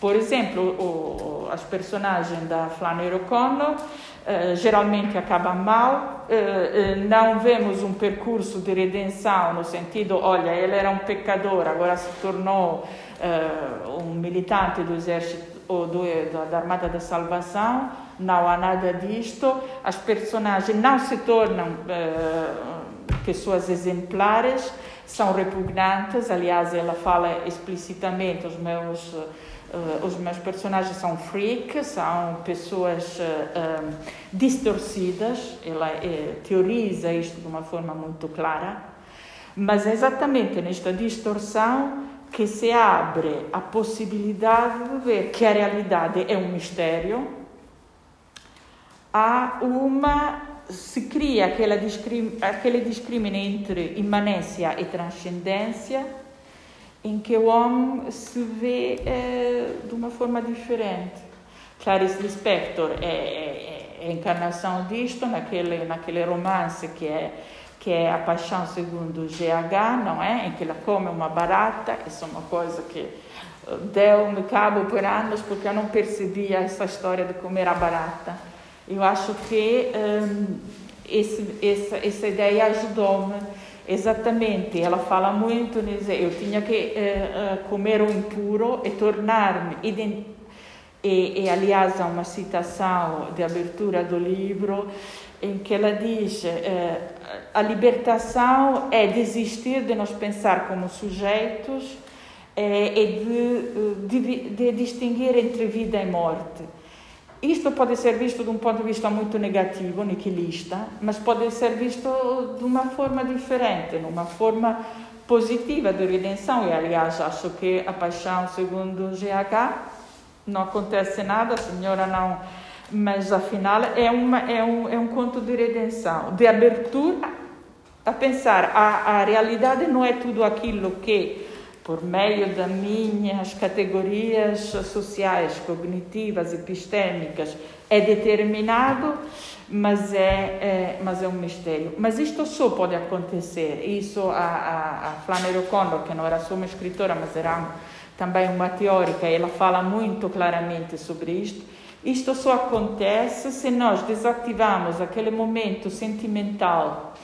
Por exemplo, o, as personagens da Flannery O'Connor uh, geralmente acabam mal, uh, não vemos um percurso de redenção no sentido, olha, ele era um pecador, agora se tornou um militante do exército ou do, da Armada da Salvação, não há nada disto. As personagens não se tornam uh, pessoas exemplares, são repugnantes. Aliás, ela fala explicitamente: os meus, uh, os meus personagens são freaks, são pessoas uh, distorcidas. Ela teoriza isto de uma forma muito clara. Mas é exatamente nesta distorção que se abre a possibilidade de ver que a realidade é um mistério, há uma se cria aquela aquele discrimine entre imanência e transcendência, em que o homem se vê eh, de uma forma diferente. Clarice Lispector é, é, é, a encarnação disto naquele, naquele romance que é que é a paixão segundo o GH, não é? Em que ela come uma barata, isso é uma coisa que eh, deu-me cabo por anos porque eu não percebia essa história de comer a barata. Eu acho que um, esse, essa, essa ideia ajudou-me exatamente. Ela fala muito, eu tinha que uh, comer o impuro e tornar-me e, e, aliás, há uma citação de abertura do livro em que ela diz eh, a libertação é desistir de nos pensar como sujeitos eh, e de, de, de, distinguir entre vida e morte. Isto pode ser visto de um ponto de vista muito negativo, niquilista, mas pode ser visto de uma forma diferente, numa forma positiva de redenção. E, aliás, acho que a paixão, segundo o GH, não acontece nada, a senhora não mas afinal é, uma, é, um, é um conto de redenção, de abertura a pensar a, a realidade não é tudo aquilo que por meio das minhas categorias sociais, cognitivas, epistêmicas, é determinado, mas é, é, mas é um mistério. Mas isto só pode acontecer. Isso a, a, a Flannery O'Connor, que não era só uma escritora, mas era também uma teórica, ela fala muito claramente sobre isto isto só acontece se nós desativamos aquele momento sentimental,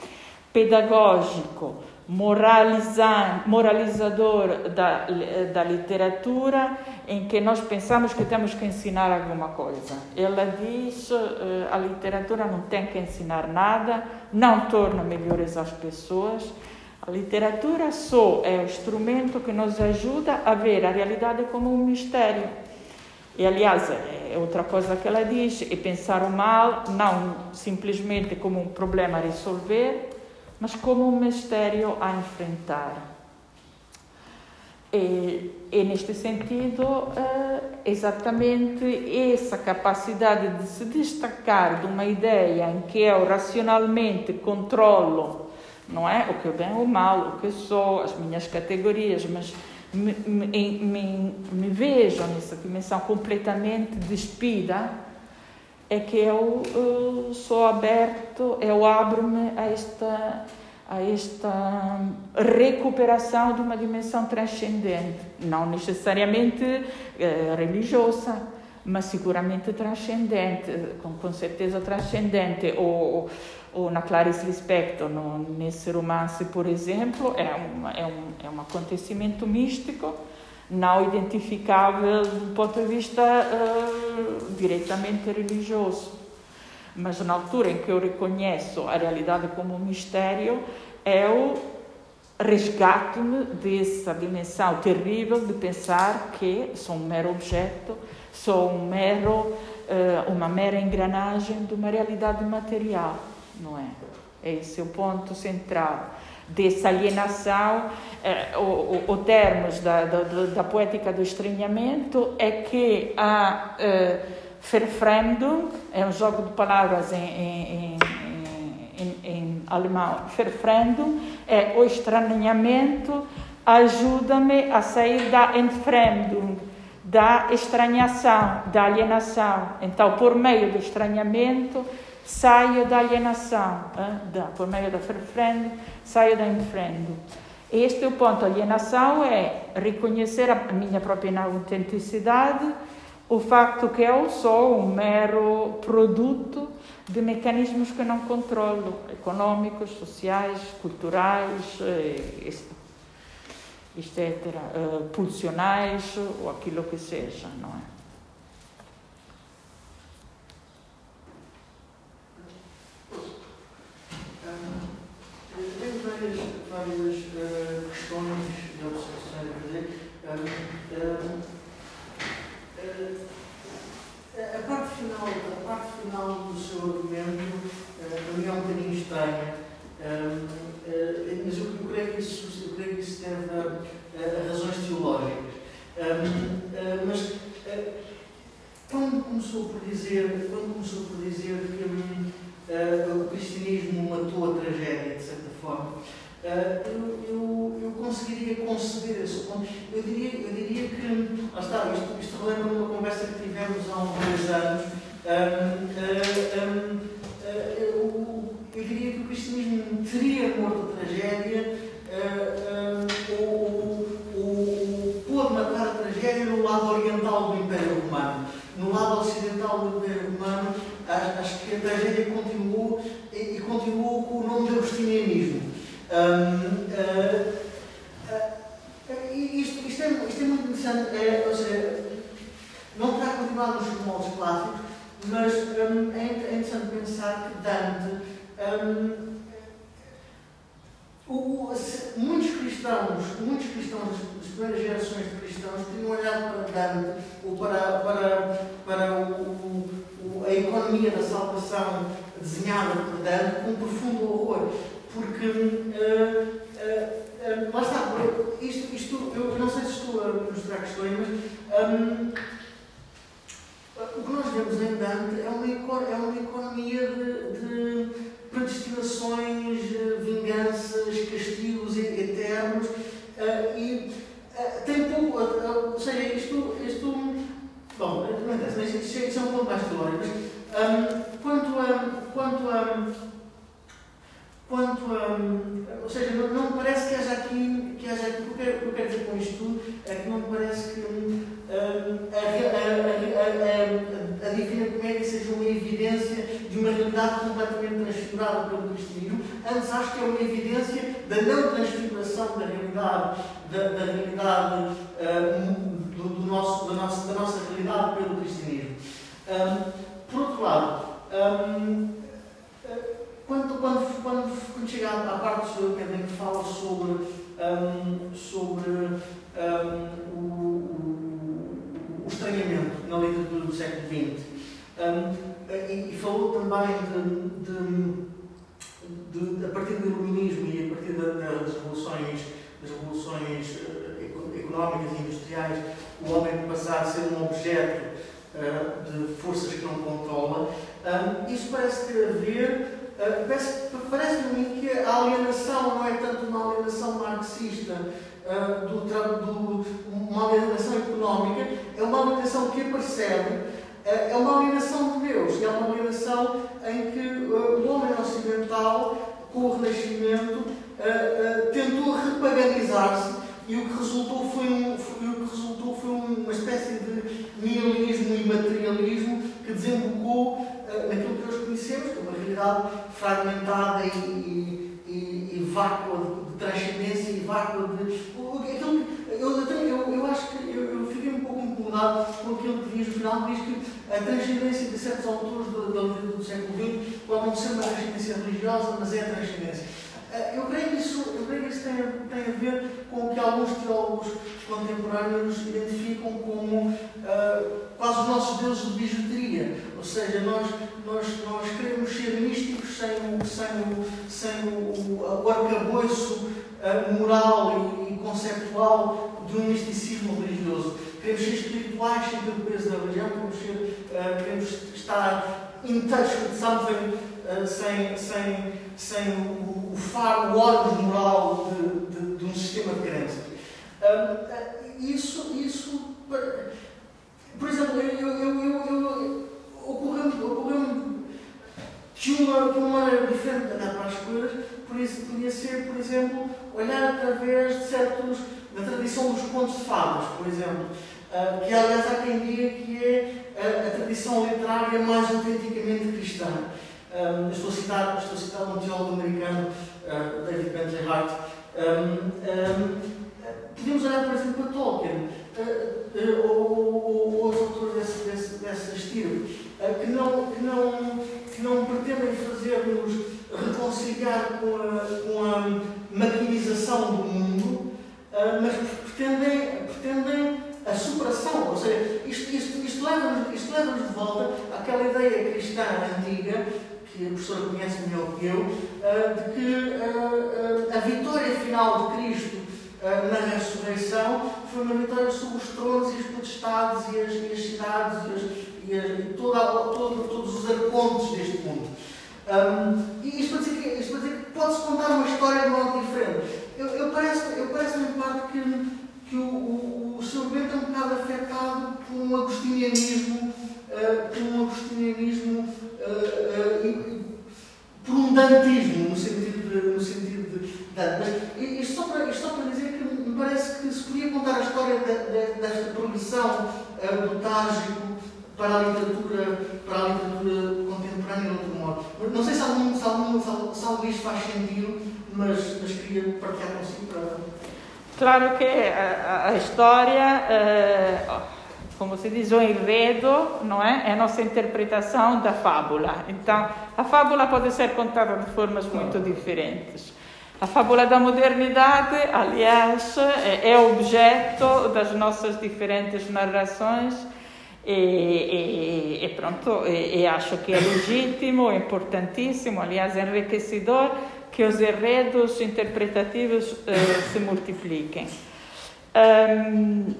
pedagógico, moralizador da, da literatura, em que nós pensamos que temos que ensinar alguma coisa. Ela diz: eh, a literatura não tem que ensinar nada, não torna melhores as pessoas. A literatura só é o instrumento que nos ajuda a ver a realidade como um mistério. E, aliás, é outra coisa que ela diz, é pensar o mal não simplesmente como um problema a resolver, mas como um mistério a enfrentar. E, e neste sentido, é exatamente essa capacidade de se destacar de uma ideia em que eu racionalmente controlo, não é? O que é bem ou mal, o que sou, as minhas categorias, mas me, me, me, me vejo nessa dimensão completamente despida, é que eu, eu sou aberto, eu abro-me a esta, a esta recuperação de uma dimensão transcendente, não necessariamente eh, religiosa, mas sicuramente transcendente, com, com certeza transcendente. Ou, ou na Clarice Lispector, no, nesse romance, por exemplo, é, uma, é, um, é um acontecimento místico, não identificável do ponto de vista uh, diretamente religioso. Mas na altura em que eu reconheço a realidade como um mistério, eu resgato-me dessa dimensão terrível de pensar que sou um mero objeto, sou um mero, uh, uma mera engrenagem de uma realidade material não é? É esse o ponto central dessa alienação. Eh, o, o, o termos da, da, da, poética do estranhamento é que a eh, Verfremdung, é um jogo de palavras em, em, em, em alemão, Verfremdung, é o estranhamento ajuda-me a sair da Entfremdung, da estranhação, da alienação. Então, por meio do estranhamento, saio da alienação, eh, da, por meio da ferfrendo, saio da infrendo. Este é o ponto. Alienação é reconhecer a minha própria autenticidade, o facto que eu sou um mero produto de mecanismos que não controlo, econômicos, sociais, culturais, etc., eh, pulsionais ou aquilo que seja, não é? várias uh, questões e observações a fazer. Um, um, eh, a parte final, a parte final do seu argumento, eh, para mim é um bocadinho estranha, mas eu, creio que isso, eu creio que isso deve a, a razões teológicas. mas quando começou por dizer, quando começou por dizer que o cristianismo matou a tragédia, de certa forma, eu, eu, eu, conseguiria conceber esse ponto. Eu diria, eu diria que, lá está, isto, isto relembra uma conversa que tivemos há uns dois anos. Um, um, eu, eu diria que o cristianismo teria morto a tragédia ou, ou pôde matar a tragédia no lado oriental do Império Romano. No lado ocidental do Império Romano, acho que a tragédia continuou e, e continuou com o nome de agostinianismo. Um, uh, uh, isto, isto, é, isto, é, muito interessante, é, ou seja, não terá continuado nos moldes clássicos, mas um, é, é interessante pensar que Dante um, o, muitos cristãos, muitos cristãos das primeiras gerações de cristãos tinham olhado para Dante ou para, para, para o, o, a economia da salvação desenhada por Dante com um profundo horror. Porque, uh, uh, lá está, isto, isto eu não sei se estou a mostrar questões, mas um, o que nós vemos em Dante é uma, é uma economia de, de predestinações, vinganças, castigos eternos uh, e uh, tem pouco, uh, ou seja, isto, isto bom, não interessa, mas isto, isto é um ponto mais teórico, mas um, quanto a, quanto a quanto a, ou seja, não, não parece que haja aqui, que haja o, que eu, que eu quero dizer com isto tudo é que não me parece que um, a, a, a, a, Divina Comédia seja uma evidência de uma realidade completamente transfigurada pelo cristianismo, antes acho que é uma evidência da não transfiguração da realidade, da, da realidade do, do, nosso, da, nossa, da nossa realidade pelo cristianismo. Um, por outro lado, um, quando, quando, quando, quando chega à, parte. Pedro que fala sobre, um, sobre um, o, o, o, estranhamento na literatura do século XX, um, e, e, falou também de, de, de, a partir do iluminismo e a partir das revoluções, das revoluções uh, económicas e industriais, o homem passar a ser um objeto uh, de forças que não controla. Um, isso parece ter a ver Parece-me mim que a alienação não é tanto uma alienação marxista, uh, do, do, uma alienação económica, é uma alienação que percebe, uh, é uma alienação de Deus, é uma alienação em que o homem ocidental, com o Renascimento, tentou repaganizar-se e o que resultou foi, um, foi, o que resultou foi uma espécie de nihilismo e materialismo que desembocou naquilo que nós conhecemos, é uma realidade fragmentada e, e, e, vácua de, transcendência e vácua de. Aquilo, eu, eu, eu acho que eu, eu, fiquei um pouco incomodado com aquilo que diz no final, diz que a transcendência de certos autores da literatura do século XX pode não ser uma transcendência religiosa, mas é a transcendência. Eh, eu creio que isso, eu creio que isso tem, tem a ver com o que alguns teólogos contemporâneos identificam como uh, quase os nossos deuses de bijuteria. Ou seja, nós, nós, nós queremos ser místicos sem o, sem o, sem o, o arcabouço uh, moral e, e conceptual de um misticismo religioso. Queremos ser espirituais sem ter o peso da religião, queremos, ser, uh, queremos estar in touch with something sem, sem, sem o faro, o moral de, de, de, um sistema de crenças. Isso, isso, por exemplo, eu, eu, eu, eu ocorreu-me ocorreu de uma, de uma maneira diferente de olhar para as coisas, por isso podia ser, por exemplo, olhar através de certos, da tradição dos contos de fadas, por exemplo, uh, que aliás há quem diga que é a, tradição literária mais autenticamente cristã. Um, estou, a citar, estou a citar um teólogo americano, uh, David Bentley Hart. Podemos olhar, por exemplo, para Tolkien, uh, uh, ou, outro autor desse, desse, desse estilo, que, não, que, não, que não pretendem fazer-nos reconciliar com a, com a maquinização do mundo, mas pretendem, pretendem a superação, ou seja, isto, isto, isto leva-nos leva de volta àquela ideia cristã antiga que a professora conhece melhor que eu, eh, de que eh, eh, a vitória final de Cristo na ressurreição foi uma vitória sobre os tronos e os potestades e as, e as cidades e as, e e toda, todo, todos os arcontes deste mundo. Um, e isto para dizer que, isto para dizer que pode-se contar uma história de modo diferente. Eu, eu parece-me eu parece em parte que, que o, o, o Bento é um bocado afetado por um agostinianismo, uh, por um agostinianismo, uh, uh, por um dantismo, no sentido de, no sentido de Dante. Mas isto só, para, isto só para dizer que me parece que se podia contar a história de, de, desta progressão do trágico para a literatura, para a literatura contemporânea de outro modo. Não sei se algum, se algum, se algum isto faz sentido, mas, mas queria partilhar consigo para. Claro que a, a história, eh, como se diz, o enredo, não é? É a nossa interpretação da fábula. Então, a fábula pode ser contada de formas muito diferentes. A fábula da modernidade, aliás, é, é objeto das nossas diferentes narrações e, e, e pronto, e, e, acho que é legítimo, importantíssimo, aliás, enriquecedor que os enredos interpretativos eh, se multipliquem. Um,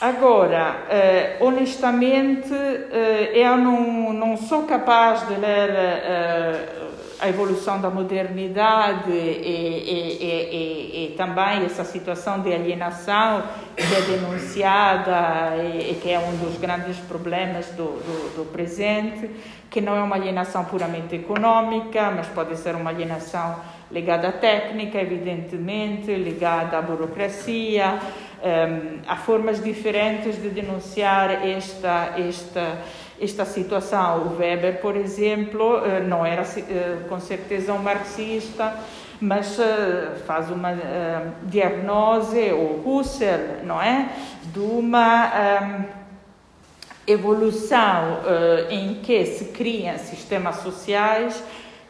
agora, eh, honestamente, eh, eu não, não sou capaz de ler a evolução da modernidade e, e, e, também essa situação de alienação que é denunciada e, que é um dos grandes problemas do, do, do, presente, que não é uma alienação puramente econômica, mas pode ser uma alienação ligada à técnica, evidentemente, ligada à burocracia. Um, há formas diferentes de denunciar esta, esta esta situação. O Weber, por exemplo, eh, não era eh, com certeza um marxista, mas eh, faz uma diagnose, ou Husserl, não é? De uma evolução em que se criam sistemas sociais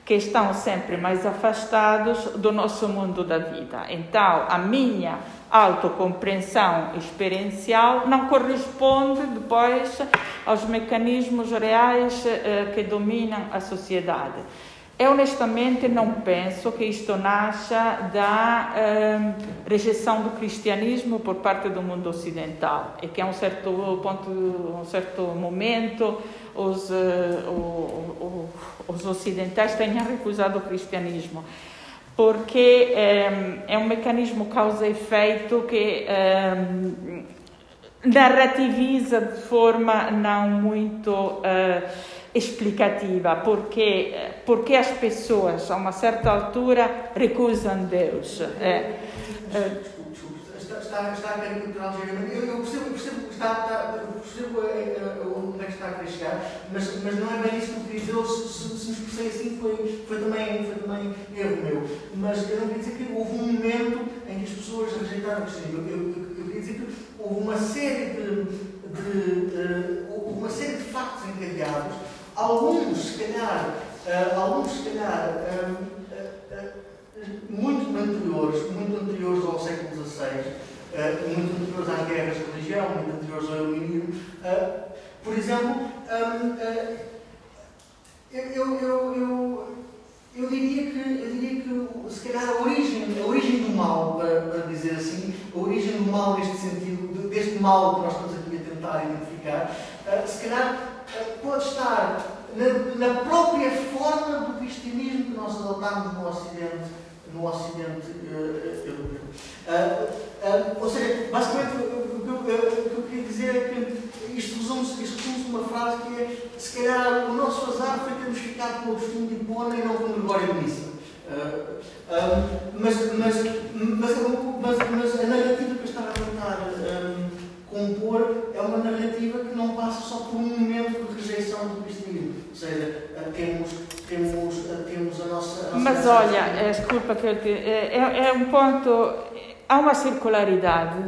que estão sempre mais afastados do nosso mundo da vida. Então, a minha autocompreensão experiencial não corresponde depois aos mecanismos reais eh, que dominam a sociedade. Eu honestamente não penso que isto nasça da eh, rejeição do cristianismo por parte do mundo ocidental e que a um certo ponto, um certo momento os, eh, os ocidentais tenham recusado o cristianismo porque é, é um mecanismo causa-efeito que é, narrativiza de forma não muito uh, explicativa, porque, porque as pessoas, a uma certa altura, recusam Deus. É, está, está a caricaturar ligeiramente. Eu, eu percebo, percebo, está, está, percebo onde é que está a querer chegar, mas, mas não é bem isso que eu queria dizer. Se, se, se me expressei assim, foi, foi, também, foi também erro meu. Mas eu não queria dizer que houve um momento em que as pessoas rejeitaram o cristianismo. Eu, eu, eu, queria dizer que houve uma série de, de, de uma série de factos encadeados, alguns, se calhar, alguns, se calhar, muito anteriores, muito anteriores ao século XVI, uh, muito anteriores às guerras de religião, muito anteriores ao iluminismo. Uh, por exemplo, um, uh, eu, eu, eu, eu, diria que, eu diria que, se calhar, a origem, a origem do mal, para, para dizer assim, a origem do mal neste sentido, deste mal que nós estamos aqui a tentar identificar, se calhar pode estar na, na, própria forma do cristianismo que nós adotámos no Ocidente, no Ocidente europeu. Uh, ou seja, basicamente o que eu queria dizer é que isto resume-se resume uma frase que é se calhar o nosso azar foi termos ficado com o Agostinho de Hipona e não com o Gregório de Nissa. Uh, mas, mas, mas, mas, mas, a narrativa que eu estava a tentar um, compor é uma narrativa que não passa só por um momento de rejeição do cristianismo. Ou seja, temos, temos, temos a nossa. A nossa mas olha, é, desculpa que eu te, é, é, é um ponto há uma circularidade,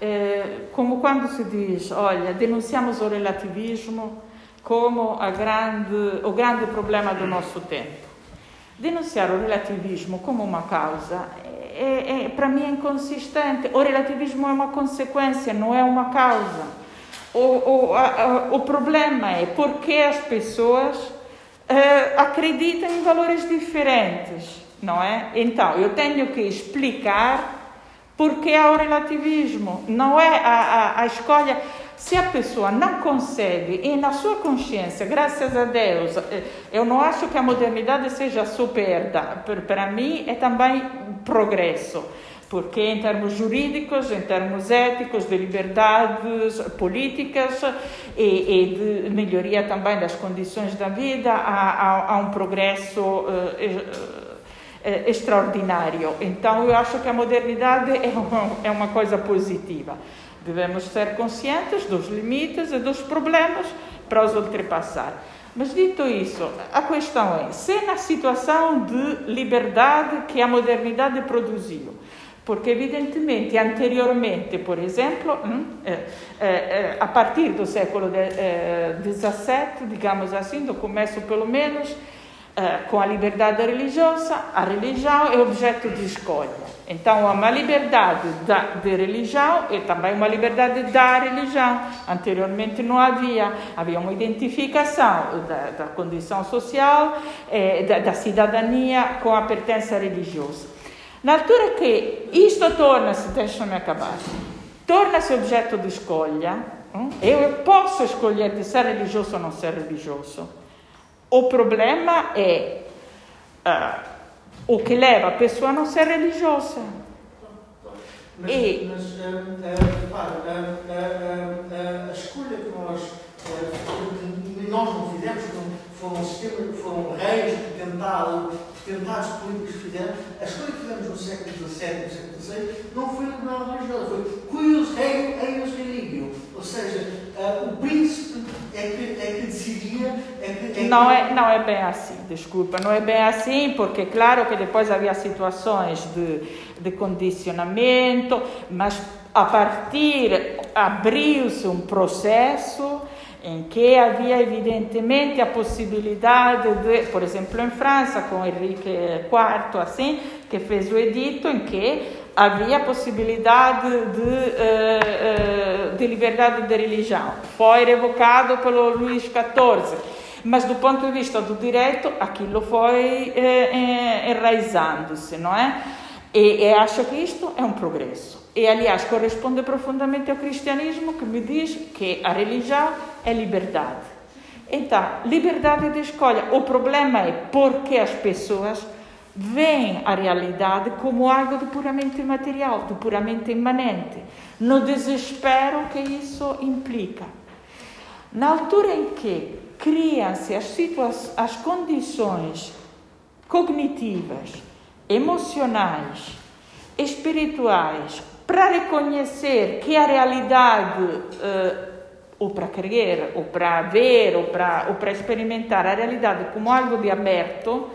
é, como quando se diz, olha, denunciamos o relativismo como grande, o grande problema do nosso tempo. Denunciar o relativismo como uma causa, é, é, para mim, é inconsistente. O relativismo é uma consequência, não é uma causa. O, o, a, a, o problema é porque as pessoas é, acreditam em valores diferentes, não é? Então, eu tenho que explicar porque há o relativismo, não é a, a, a escolha. se a pessoa não consegue, e na sua consciência, graças a Deus, eh, eu não acho que a modernidade seja só perda, para mim é também progresso porque em termos jurídicos, em termos éticos, de liberdades políticas e, e de melhoria também das condições da vida, há, há, há um progresso uh, uh, extraordinário. Então, eu acho que a modernidade é uma, é uma coisa positiva. Devemos ser conscientes dos limites e dos problemas para os ultrapassar. Mas dito isso, a questão é: se na situação de liberdade que a modernidade produziu, porque evidentemente anteriormente, por exemplo, hum, eh, eh, a partir do século XVII, digamos assim, do começo pelo menos, eh, com a liberdade religiosa, a religião é objeto de escolha. Então, há uma liberdade da, de religião e também uma liberdade da religião. Anteriormente não havia, havia uma identificação da, da condição social, da, da cidadania com a pertença religiosa. Na altura que isto torna-se, deixa-me acabar, torna-se objeto de escolha, hum, eu posso escolher de ser religioso ou não ser religioso. O problema é uh, o que leva a pessoa a não ser religiosa. Mas, e... mas uh, uh, repara, a escolha que nós, nós não fizemos, foram, foram reis que tentaram tentados políticos que fizeram, a escolha que fizemos no século XVII e no século XVI não foi liberal religiosa, foi cuius rei eius religio. Ou seja, o príncipe é que, é que decidia. É que, é não, é, não é bem assim, desculpa, não é bem assim, porque claro que depois havia situações de, de condicionamento, mas a partir abriu-se um processo em que havia evidentemente a possibilidade de, por exemplo, em França, com Henrique IV, assim, que fez o edito em que havia possibilidade de, uh, uh, de liberdade de religião. Foi revocado pelo Luís XIV, mas do ponto de vista do direito, aquilo foi uh, enraizando-se, não é? E, e acho que isto é um progresso. E, aliás, corresponde profundamente ao cristianismo que me diz que a religião é liberdade. Então, liberdade de escolha. O problema é porque as pessoas veem a realidade como algo de puramente material, de puramente imanente, no desespero que isso implica. Na altura em que criam-se as, as condições cognitivas, emocionais, espirituais, para reconhecer que a realidade, uh, ou para crer, ou para ver, ou para, ou para experimentar a realidade como algo de aberto,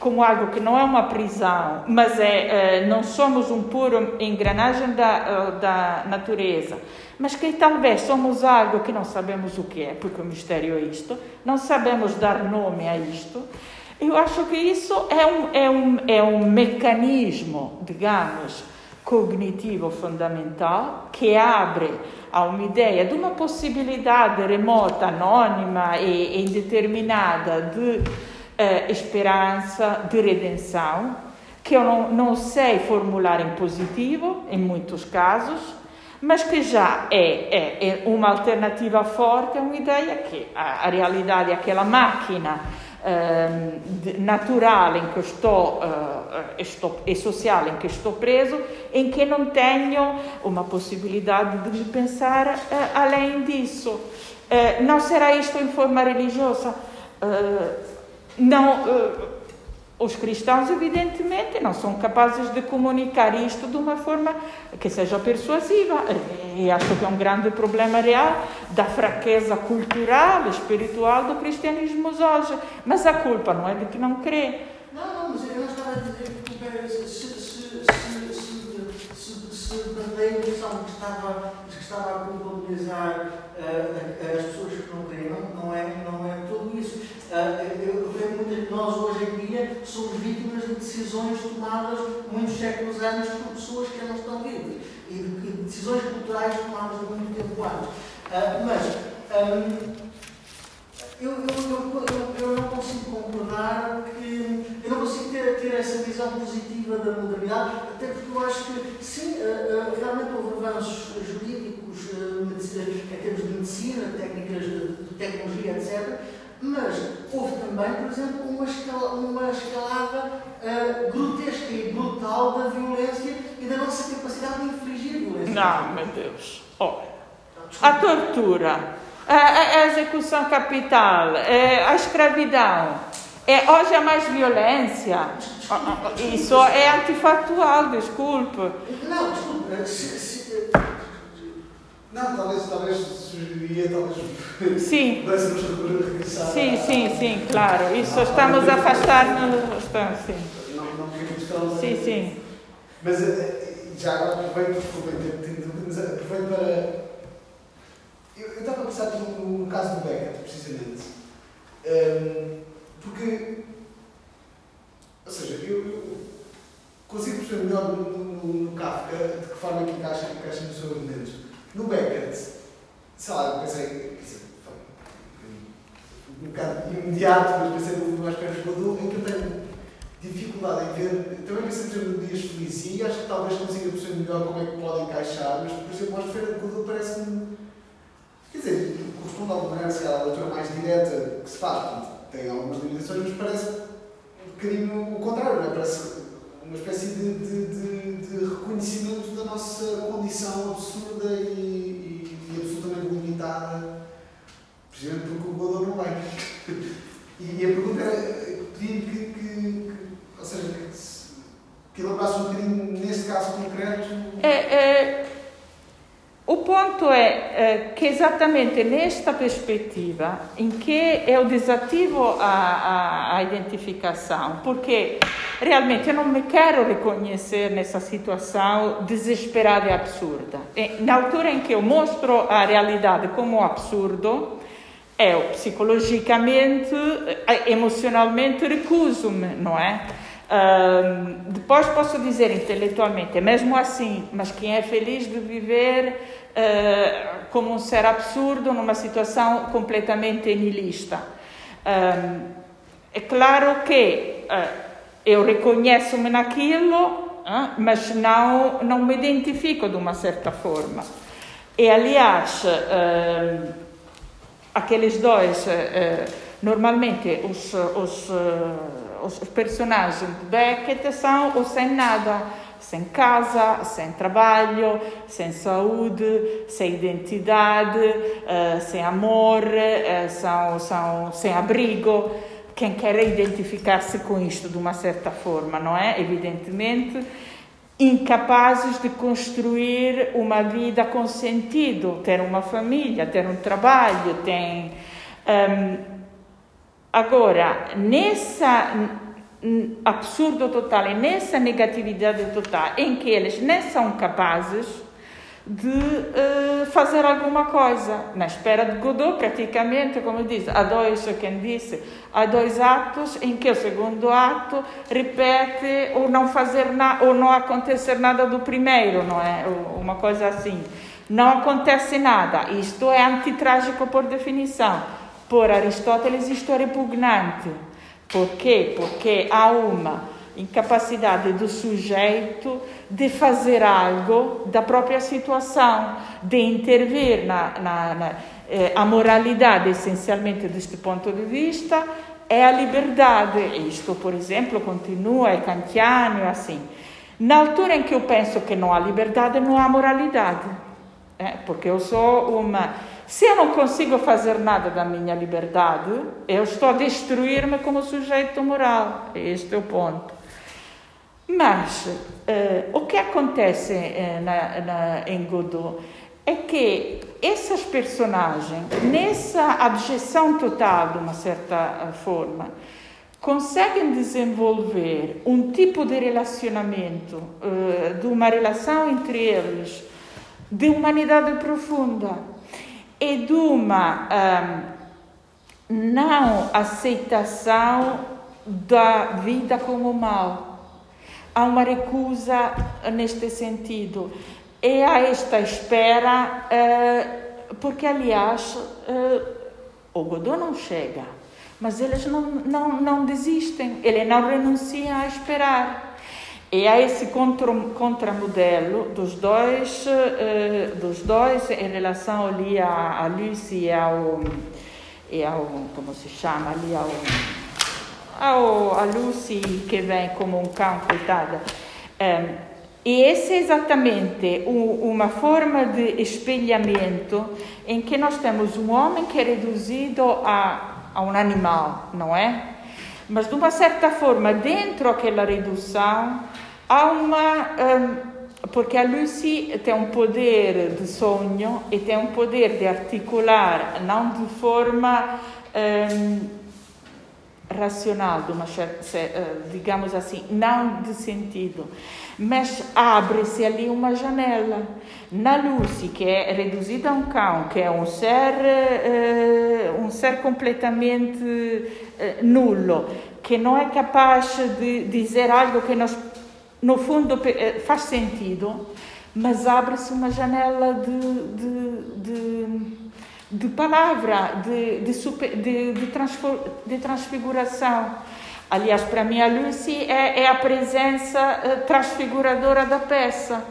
como algo que não é uma prisão, mas é, uh, não somos um puro engrenagem da, uh, da natureza, mas que talvez somos algo que não sabemos o que é, porque o mistério é isto, não sabemos dar nome a isto. Eu acho que isso é um, é um, é um mecanismo, digamos, cognitivo fundamental que abre a uma ideia de uma possibilidade remota, anônima e indeterminada de eh, esperança, de redenção, que eu não, não sei formular em positivo, em muitos casos, mas que já é, é, é uma alternativa forte, é uma ideia que a, a realidade é aquela máquina uh, natural em que estou, uh, estou e social em que estou preso, em que não tenho uma possibilidade de pensar uh, além disso. não será isto em forma religiosa? Não os cristãos, evidentemente, não são capazes de comunicar isto de uma forma que seja persuasiva. E acho que é um grande problema real da fraqueza cultural, espiritual do cristianismo hoje. Mas a culpa não é de que não crê. Não, não, mas eu não estava a dizer que se, se, se, se, a impressão que estava, que estava a culpabilizar uh, as pessoas que não creem, não, é, não é tudo isso. Uh, eu nós hoje em dia somos vítimas de decisões tomadas muitos séculos antes por pessoas que não estão vivas e de, de decisões culturais tomadas muito tempo antes. Uh, mas um, eu, eu, eu, eu, não consigo concordar que. Eu não consigo ter, ter essa visão positiva da modernidade, até porque eu acho que, sim, uh, uh, realmente houve avanços jurídicos em termos de medicina, técnicas de, de tecnologia, etc. Mas houve também, por exemplo, uma, escala, uma escalada uh, grotesca e brutal da violência e da nossa capacidade de infligir violência. Não, meu Deus. Oh. A tortura, a, a, execução capital, é, a escravidão. É, hoje é mais violência. Isso é antifactual, desculpe. Não, desculpe. Não, talvez, talvez sugeriria, talvez. Sim. regressar. Sim, sim, sim, claro. Isso estamos a afastar-nos. Sim. Não, não queremos Sim, sim. Mas eh, já agora aproveito, aproveito, mas aproveito para. Eu, eu estava a pensar no, no caso do Beckett, precisamente. Um, porque. Ou seja, eu, eu consigo perceber melhor no, no, no Kafka de que forma é que encaixa, encaixa no seu argumento. No Beckett, sei lá, eu pensei, um bocado imediato, mas pensei no mais perto do Badu, em que eu tenho dificuldade em ver, também pensei em termos de dias felizes e acho que talvez consiga perceber melhor como é que pode encaixar, mas por exemplo, a esfera de Godot parece-me, quer dizer, corresponde a uma se a leitura mais direta que se faz, tem algumas limitações, mas parece um bocadinho o contrário, não é? Parece uma espécie de, de, de, de, reconhecimento da nossa condição absurda e, e, e absolutamente limitada, precisamente porque o Godot não vem. e, a pergunta era, pedir que, que, ou seja, que, que elaborasse um bocadinho, nesse caso concreto. É, é, o ponto é, é, que exatamente nesta perspectiva em que eu desativo a, a, a identificação, porque realmente eu não me quero reconhecer nessa situação desesperada e absurda. E, na altura em que eu mostro a realidade como absurdo, eu psicologicamente, eh, emocionalmente recuso-me, não é? Uh, depois posso dizer intelectualmente, é mesmo assim, mas quem é feliz de viver uh, como um ser absurdo numa situação completamente nihilista? Uh, é claro que uh, eu reconheço-me naquilo, eh, mas não, não me identifico de uma certa forma. E, aliás, eh, aqueles dois, eh, normalmente os, os, os personagens de Beckett são os sem nada, sem casa, sem trabalho, sem saúde, sem identidade, sem amor, são, são sem abrigo quem quer identificar-se com isto de uma certa forma, não é? Evidentemente, incapazes de construir uma vida com sentido, ter uma família, ter um trabalho, tem. Um, agora, nessa absurdo total e nessa negatividade total em que eles nem são capazes de uh, fazer alguma coisa. Na espera de Godot, praticamente, como diz, há dois, quem disse, há dois atos em que o segundo ato repete ou não fazer nada, ou não acontecer nada do primeiro, não é? Uma coisa assim. Não acontece nada. Isto é antitrágico por definição. Por Aristóteles, isto é repugnante. Por quê? Porque há uma incapacidade do sujeito de fazer algo da própria situação, de intervir na, na, na eh, a moralidade, essencialmente deste ponto de vista, é a liberdade. Isto, por exemplo, continua, é kantiano, é assim. Na altura em que eu penso que não há liberdade, não há moralidade. É, porque eu sou uma. Se eu não consigo fazer nada da minha liberdade, eu estou a destruir-me como sujeito moral. Este é o ponto. Mas uh, o que acontece uh, na, na, em Godot é que essas personagens, nessa abjeção total, de uma certa eh, forma, conseguem desenvolver um tipo de relacionamento, de uma relação entre eles, de humanidade profunda e de uma não aceitação da vida como mal há uma recusa neste sentido. E há esta espera, uh, porque, aliás, uh, o Godot não chega, mas eles não, não, não desistem, ele não renuncia a esperar. E há esse contra, contramodelo dos dois, uh, dos dois em relação ali a, a Lucy e ao, e ao, como se chama, ali ao, ao, a Lucy que vem como um cão, coitada. Um, e essa é exatamente uma forma de espelhamento em que nós temos um homem que é reduzido a, a um animal, não é? Mas de uma certa forma, dentro daquela redução, há uma. Um, porque a Lucy tem um poder de sonho e tem um poder de articular, não de forma um, racional, de uma, eh, digamos assim, não de sentido, mas abre-se ali uma janela. Na Lucy, que é reduzida a um cão, que é um ser, uh, um ser completamente uh, nulo, que não é capaz de dizer algo que nós no fundo eh, faz sentido, mas abre-se uma janela de, de, de, de palavra, de, de, super, de, de, de, transfiguração. Aliás, para mim, a Lucy é, é a presença eh, transfiguradora da peça.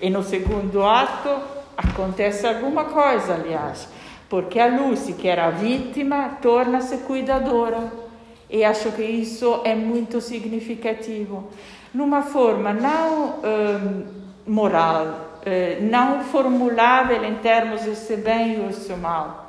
E no segundo ato acontece alguma coisa, aliás, porque a Lucy, que era a vítima, torna-se cuidadora. E acho que isso é muito significativo numa forma não eh, moral, eh, não formulável em termos de se bem ou se mal,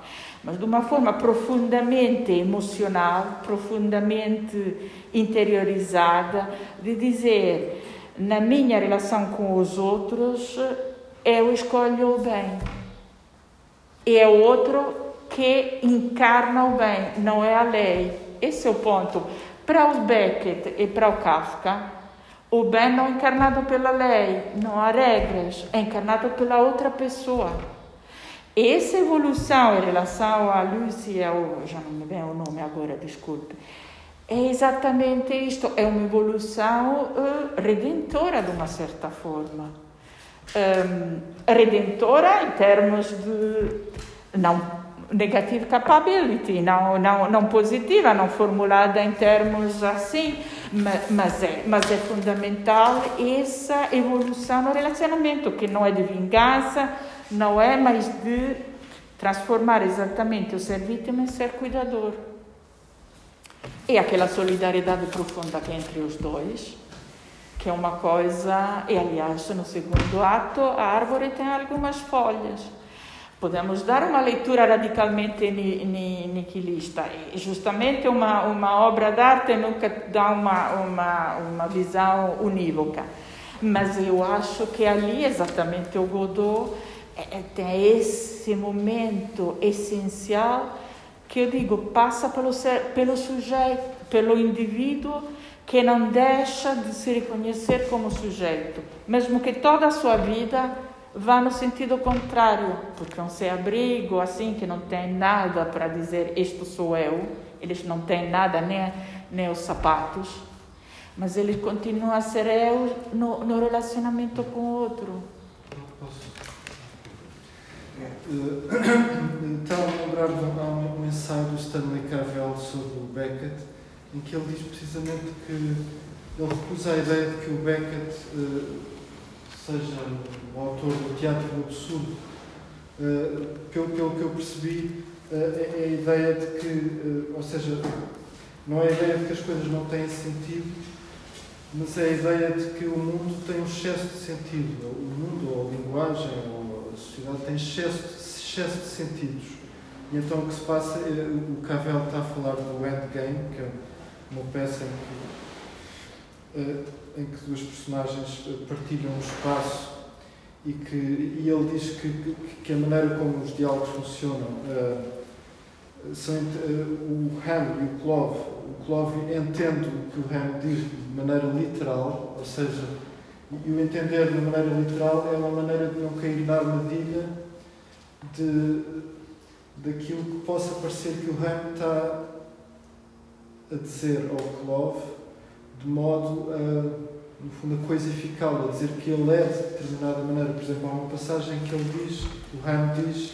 mas de uma forma profundamente emocional, profundamente interiorizada, de dizer na minha relação com os outros eu escolho o bem e é o outro que encarna o bem, não é a lei. Esse é o ponto. Para o Beckett e para o Kafka, o bem não é encarnado pela lei, não há regras, é encarnado pela outra pessoa. Essa evolução em relação à Lucy, ao, já não me vem o nome agora, desculpe, é exatamente isto, é uma evolução uh, redentora de uma certa forma. Um, redentora em termos de não negative capability, não, não, não positiva, não formulada em termos assim, mas é, mas é fundamental essa evolução no relacionamento, que não é de vingança, não é mais de transformar exatamente o ser vítima em ser cuidador. E aquela solidariedade profunda que é entre os dois, que é uma coisa, e aliás, no segundo ato, a árvore tem algumas folhas Podemos dar uma leitura radicalmente niquilista. E justamente uma, uma obra d'arte nunca dá uma, uma, uma visão unívoca. Mas eu acho que ali, exatamente, o Godot é, é, esse momento essencial que eu digo passa pelo, ser, pelo sujeito, pelo indivíduo que não deixa de se reconhecer como sujeito, mesmo que toda a sua vida vá no sentido contrário, porque um sem-abrigo, assim, que não tem nada para dizer isto sou eu, eles não têm nada, nem, nem os sapatos, mas ele continua a ser eu no, no relacionamento com o outro. Então, lembrar-me um, um ensaio do Stanley Cavell sobre o Beckett, em que ele diz precisamente que ele recusa a ideia de que o Beckett uh, seja o autor do Teatro do Absurdo, uh, pelo, pelo que eu percebi, é, é, a ideia de que, ou seja, não é a ideia de que as coisas não têm sentido, mas é a ideia de que o mundo tem um excesso de sentido. O mundo, ou a linguagem, ou a sociedade tem excesso, excesso de sentidos. E então o que se passa, o Cavell está a falar do Endgame, que é uma peça em que em que duas personagens eh, partilham um espaço e que e ele diz que, que, a maneira como os diálogos funcionam são o Ham e o Clove o Clove entende o que o Ham diz de maneira literal ou seja e o entender de maneira literal é uma maneira de não cair na armadilha de daquilo que possa parecer que o Ham está a dizer ao Clove de modo a, no fundo, a coisificá-lo, a dizer que ele é de determinada maneira. Por exemplo, há uma passagem que ele diz, o Ham diz,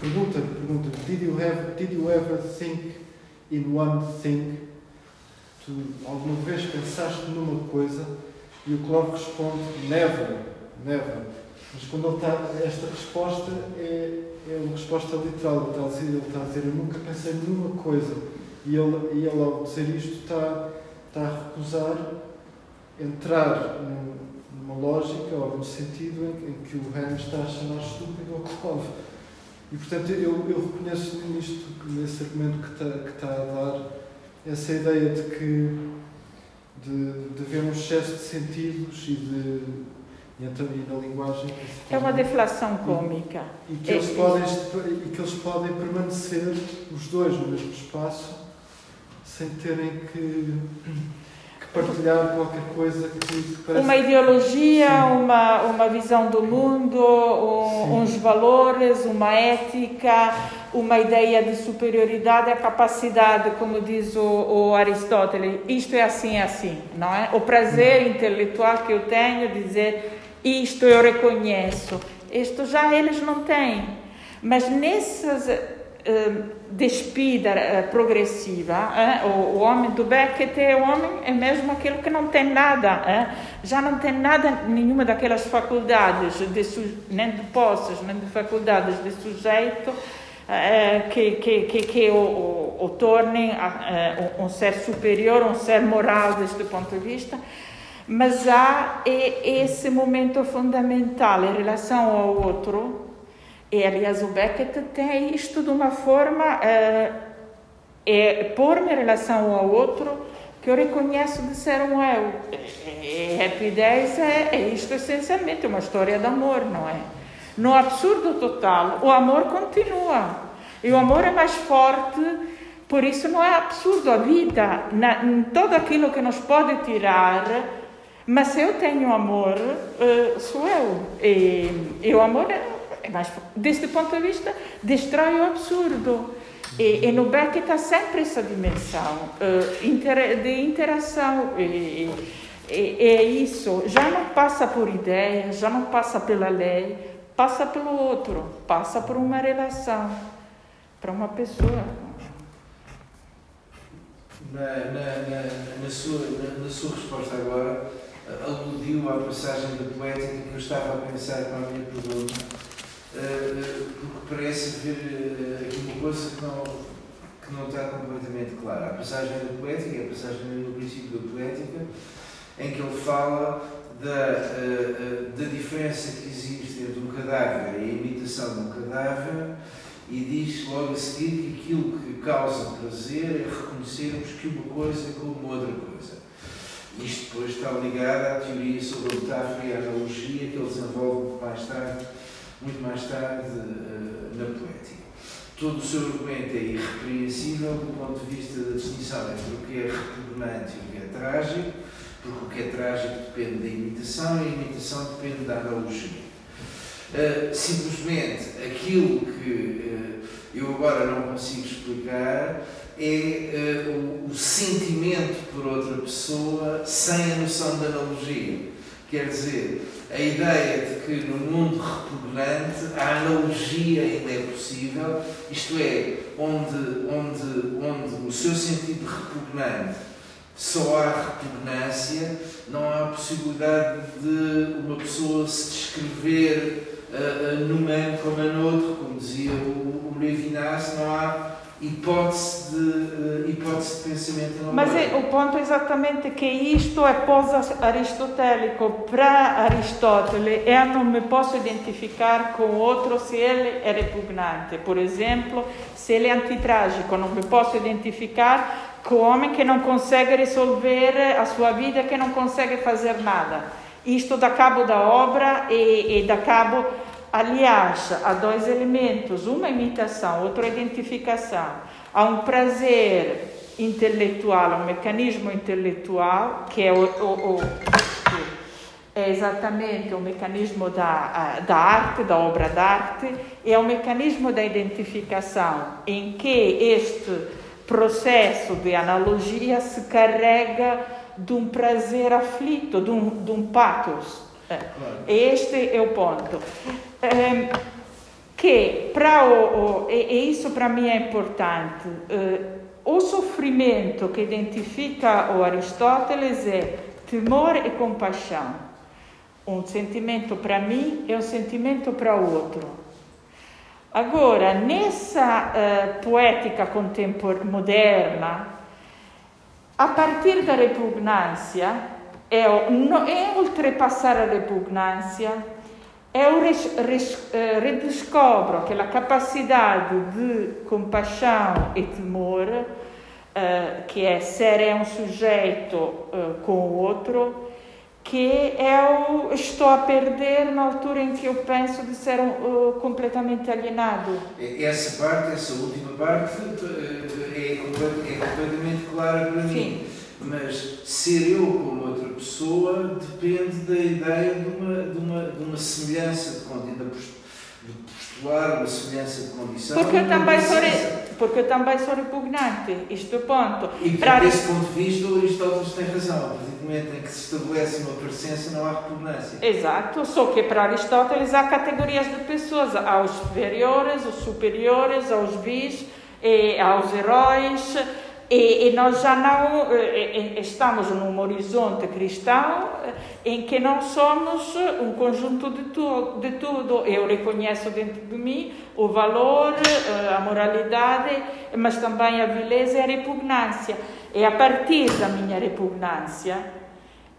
pergunta, pergunta, did you, have, did you ever think in one thing? Tu alguma vez pensaste numa coisa? E o Clóvis responde: never, never. Mas quando ele está, esta resposta é, é uma resposta literal. Ele está, a dizer, ele está a dizer: Eu nunca pensei numa coisa. E ele, e ele ao dizer isto, está, está a recusar entrar numa lógica ou num sentido em, em que o Reino está a chamar estúpido ao Clóvis. E portanto eu, eu reconheço nisto, nesse argumento que está, que está a dar, essa ideia de que de, de haver um excesso de sentidos e de e, então, e na linguagem é uma deflação cômica. e, e que eles é, podem e que eles podem permanecer os dois no mesmo espaço sem terem que partilhar qualquer coisa que, parece... Uma ideologia, uma, uma visão do mundo, um, uns valores, uma ética, uma ideia de superioridade, a capacidade, como diz o, o, Aristóteles, isto é assim, é assim, não é? O prazer uhum. intelectual que eu tenho de dizer isto eu reconheço, isto já eles não têm. Mas nessas despida eh, progressiva, eh? o, homem do Beckett é homem é mesmo aquele que não tem nada, eh? já não tem nada, nenhuma daquelas faculdades, de, nem de posses, nem de faculdades de sujeito que, que, que, que o, o, o tornem um ser superior, um ser moral deste ponto de vista. Mas há esse momento fundamental em relação ao outro, e, aliás, o Beckett tem isto de uma forma, é, é pôr-me em relação ao outro que eu reconheço de ser um eu. E Happy Days é, é isto essencialmente, uma história de amor, não é? No absurdo total, o amor continua. E o amor é mais forte, por isso não é absurdo a vida, na, tudo aquilo que nos pode tirar. Mas se eu tenho amor, uh, sou eu. E, e o amor é mas deste ponto de vista destrói o absurdo. E, e no Beckett há sempre essa dimensão uh, de interação. E, e, é isso, já não passa por ideia, já não passa pela lei, passa pelo outro, passa por uma relação, para uma pessoa. Na, na, na, na, sua, na, sua resposta agora, aludiu à passagem da poética que eu estava a pensar para a minha pergunta porque parece haver eh, aqui uma coisa que não, que não está completamente clara. A passagem da poética, a passagem no princípio da poética, em que ele fala da, eh, da diferença que existe entre um cadáver e a imitação de um cadáver e diz logo a seguir que aquilo que causa prazer é reconhecermos que uma coisa é como outra coisa. Isto depois está ligado à teoria sobre a metáfora e a analogia que ele desenvolve mais tarde muito mais tarde uh, na poética. Todo o seu argumento é irrepreensível do ponto de vista da distinção entre o que é repugnante e o que é trágico, porque o que é trágico depende da imitação e a imitação depende da analogia. Uh, simplesmente aquilo que eu agora não consigo explicar é o, o, sentimento por outra pessoa sem a noção da analogia. Quer dizer, a ideia de que no mundo repugnante a analogia ainda é possível, isto é, onde, onde, onde no seu sentido repugnante só há repugnância, não há possibilidade de uma pessoa se descrever uh, uh, num ano como no outro, como dizia o, o Levinas, não há hipótese de, uh, hipótese de pensamento Mas é, o ponto é exatamente que isto é pós-aristotélico. Para Aristóteles, eu não me posso identificar com outro se ele é repugnante. Por exemplo, se ele é antitrágico, não me posso identificar com homem que não consegue resolver a sua vida, que não consegue fazer nada. Isto dá cabo da obra e, e dá cabo Aliás, há dois elementos: uma imitação, outra identificação. Há um prazer intelectual, um mecanismo intelectual, que é, o, o, o, é exatamente o mecanismo da, da arte, da obra d'arte, e é o mecanismo da identificação, em que este processo de analogia se carrega de um prazer aflito, de um, de um patos. É. Este é o ponto. Ehm, che para o, o, e, e isso para mim é importante, uh, o sofrimento que identifica o Aristóteles é temor e compaixão. Um sentimento para mim e um sentimento para o outro. Agora, nessa uh, poética contemporânea, moderna, a partir da repugnância, é, é ultrapassar a repugnância, eu res, res, uh, redescobro aquela capacidade de compaixão e temor, uh, que é ser é um sujeito uh, com o outro, que eu estou a perder na altura em que eu penso de ser um, completamente alienado. Essa parte, essa última parte, é, completamente clara para Sim. mim mas ser eu como outra pessoa depende da ideia de uma, de uma, de uma semelhança de condição, de postular uma semelhança de condição. Porque eu também sou, porque eu também sou repugnante, isto é o ponto. E para desse ponto de vista, o Aristóteles tem razão. A partir do momento em que se estabelece uma presença, não há repugnância. Exato, só que para Aristóteles há categorias de pessoas. Há os superiores, os superiores, aos vis, aos heróis e, e, nós já não eh, estamos num horizonte cristão eh, em que não somos um conjunto de, tu, de tudo. Eu reconheço dentro de mim o valor, eh, a moralidade, mas também a beleza e a repugnância. E a partir da minha repugnância,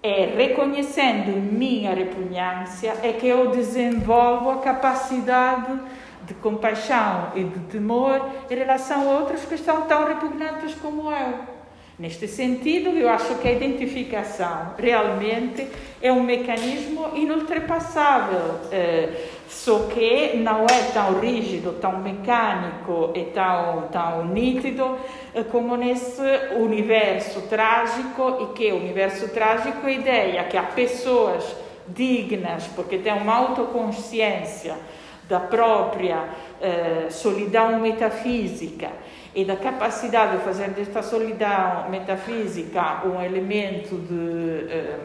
é reconhecendo minha repugnância, é que eu desenvolvo a capacidade de compaixão e de temor em relação a outros que estão tão repugnantes como eu. Neste sentido, eu acho que a identificação realmente é um mecanismo inultrapassável, eh, só que não é tão rígido, tão mecânico e tão, tão nítido eh, como nesse universo trágico, e que o universo trágico é a ideia que há pessoas dignas, porque têm uma autoconsciência da própria eh, solidão metafísica e da capacidade de fazer desta solidão metafísica um elemento de. Eh,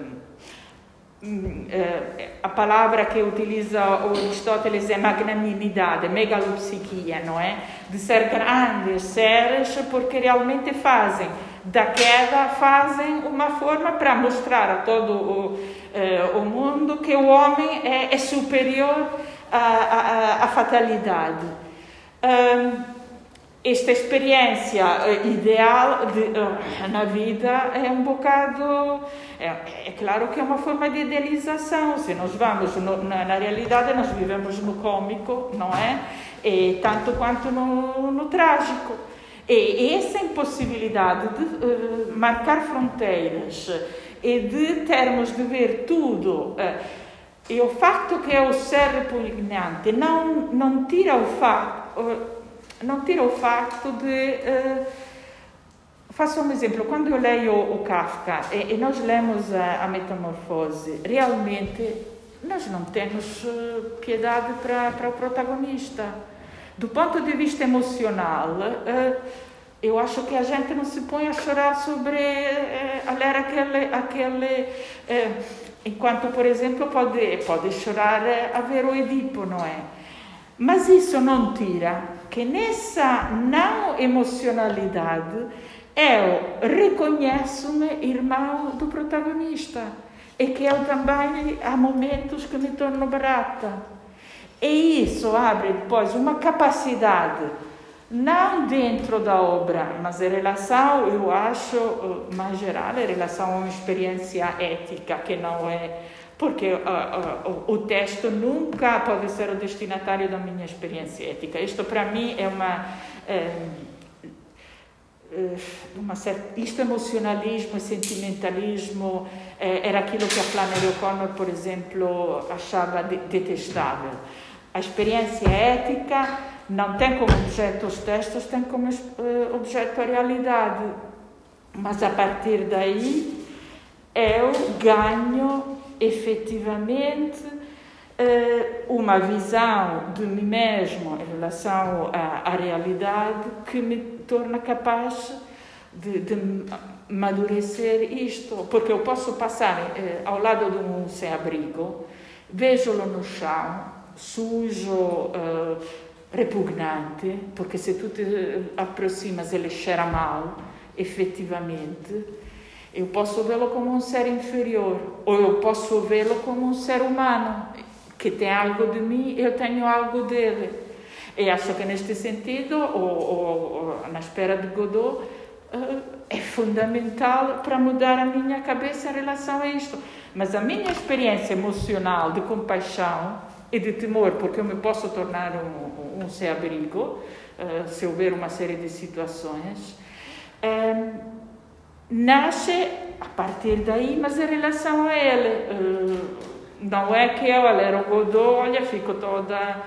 mm, eh, a palavra que utiliza Aristóteles é magnanimidade, megalopsiquia, não é? De ser grandes seres porque realmente fazem da queda fazem uma forma para mostrar a todo o, eh, o mundo que o homem é, é superior a, a, a fatalidade. Um, esta experiência eh, ideal de, uh, na vida é um bocado. É, é, claro que é uma forma de idealização. Se nós vamos no, na, na, realidade, nós vivemos no cômico, não é? E tanto quanto no, no trágico. E essa impossibilidade de uh, marcar fronteiras e de termos de ver tudo. Uh, e o facto que eu ser repugnante não, não tira o facto, não tira o facto de. Uh, faço um exemplo, quando eu leio o Kafka e, e nós lemos a, a, Metamorfose, realmente nós não temos uh, piedade para, o protagonista. Do ponto de vista emocional, uh, eu acho que a gente não se põe a chorar sobre ler aquele, aquele Enquanto, por exemplo, pode, pode chorar a ver o Edipo, não é? Mas isso não tira que nessa não emocionalidade eu reconheço-me irmão do protagonista e que eu também há momentos que me torno barata. E isso abre depois uma capacidade não dentro da obra, mas em relação, eu acho, eh, mais geral, em relação a uma experiência ética, que não é. Porque uh, uh, o texto nunca pode ser o destinatário da minha experiência ética. Isto, para mim, é uma. uma certa, isto emocionalismo e sentimentalismo era aquilo que a Flannery O'Connor, por exemplo, achava detestável. A experiência ética não tem como objeto os textos, tem como uh, objeto a realidade. Mas a partir daí eu ganho efetivamente uh, uma visão de mim mesmo em relação à, à realidade que me torna capaz de, de amadurecer isto. Porque eu posso passar uh, ao lado de um sem-abrigo, vejo-lo no chão, sujo repugnante, porque se tu te aproximas ele cheira mal, efetivamente, Eu posso vê-lo como um ser inferior, ou eu posso vê-lo como um ser humano, que tem algo de mim, eu tenho algo dele. E acho que neste sentido, ou, na espera de Godot, uh, é fundamental para mudar a minha cabeça em relação a isto. Mas a minha experiência emocional de compaixão e de temor, porque eu me posso tornar um, um sem-abrigo uh, se houver uma série de situações, uh, nasce a partir daí, mas em relação a ele. Uh, não é que eu era o Godot, olha, fico toda.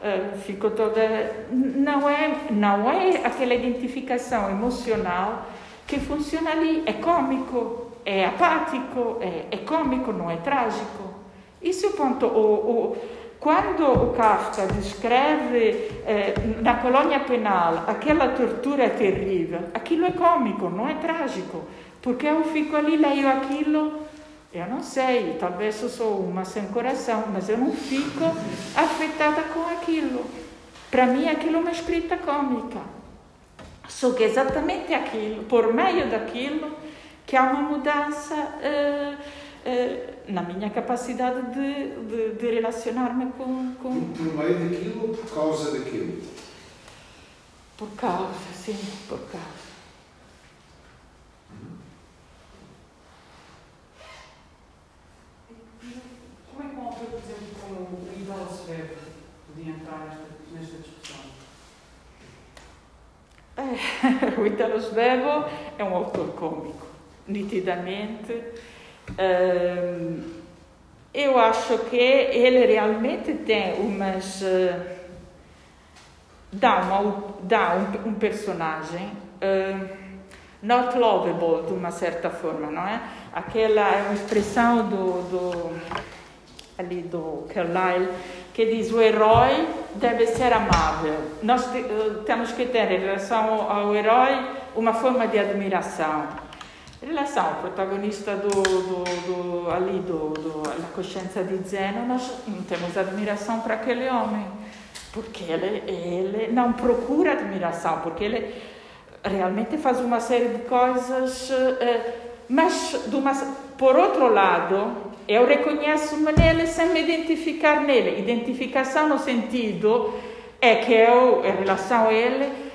Uh, fico toda. Não é, não é aquela identificação emocional que funciona ali. É cômico, é apático, é, é cômico, não é trágico. Isso é o ponto. O, o, quando Kafka descreve eh, na colônia penal aquela tortura terrível, aquilo é cômico, não é trágico, porque eu fico ali, leio aquilo, eu não sei, talvez eu sou uma sem coração, mas eu não fico afetada com aquilo. Para mim, aquilo é uma escrita cômica. Só que é exatamente aquilo, por meio daquilo, que há uma mudança. Eh, na minha capacidade de, de, de relacionar-me com, com. Por meio daquilo ou por causa daquilo? Por causa, sim, por causa. Como é que um autor, por exemplo, como o Idol Sveb podia entrar nesta, nesta discussão? É, o Italo Svevo é um autor cômico, nitidamente eu acho que ele realmente tem umas. Uh, dá, uma, dá um, um personagem uh, not lovable de uma certa forma, não é? Aquela é uma expressão do, do, ali do Carlyle que diz o herói deve ser amável. Nós uh, temos que ter em relação ao herói uma forma de admiração em relação ao protagonista do, do, do ali do, do, da consciência de Zeno, nós temos admiração para aquele homem, porque ele, ele não procura admiração, porque ele realmente faz uma série de coisas, eh, mas por outro lado, eu reconheço-me nele sem me identificar nele. Identificação no sentido é que eu, em relação a ele,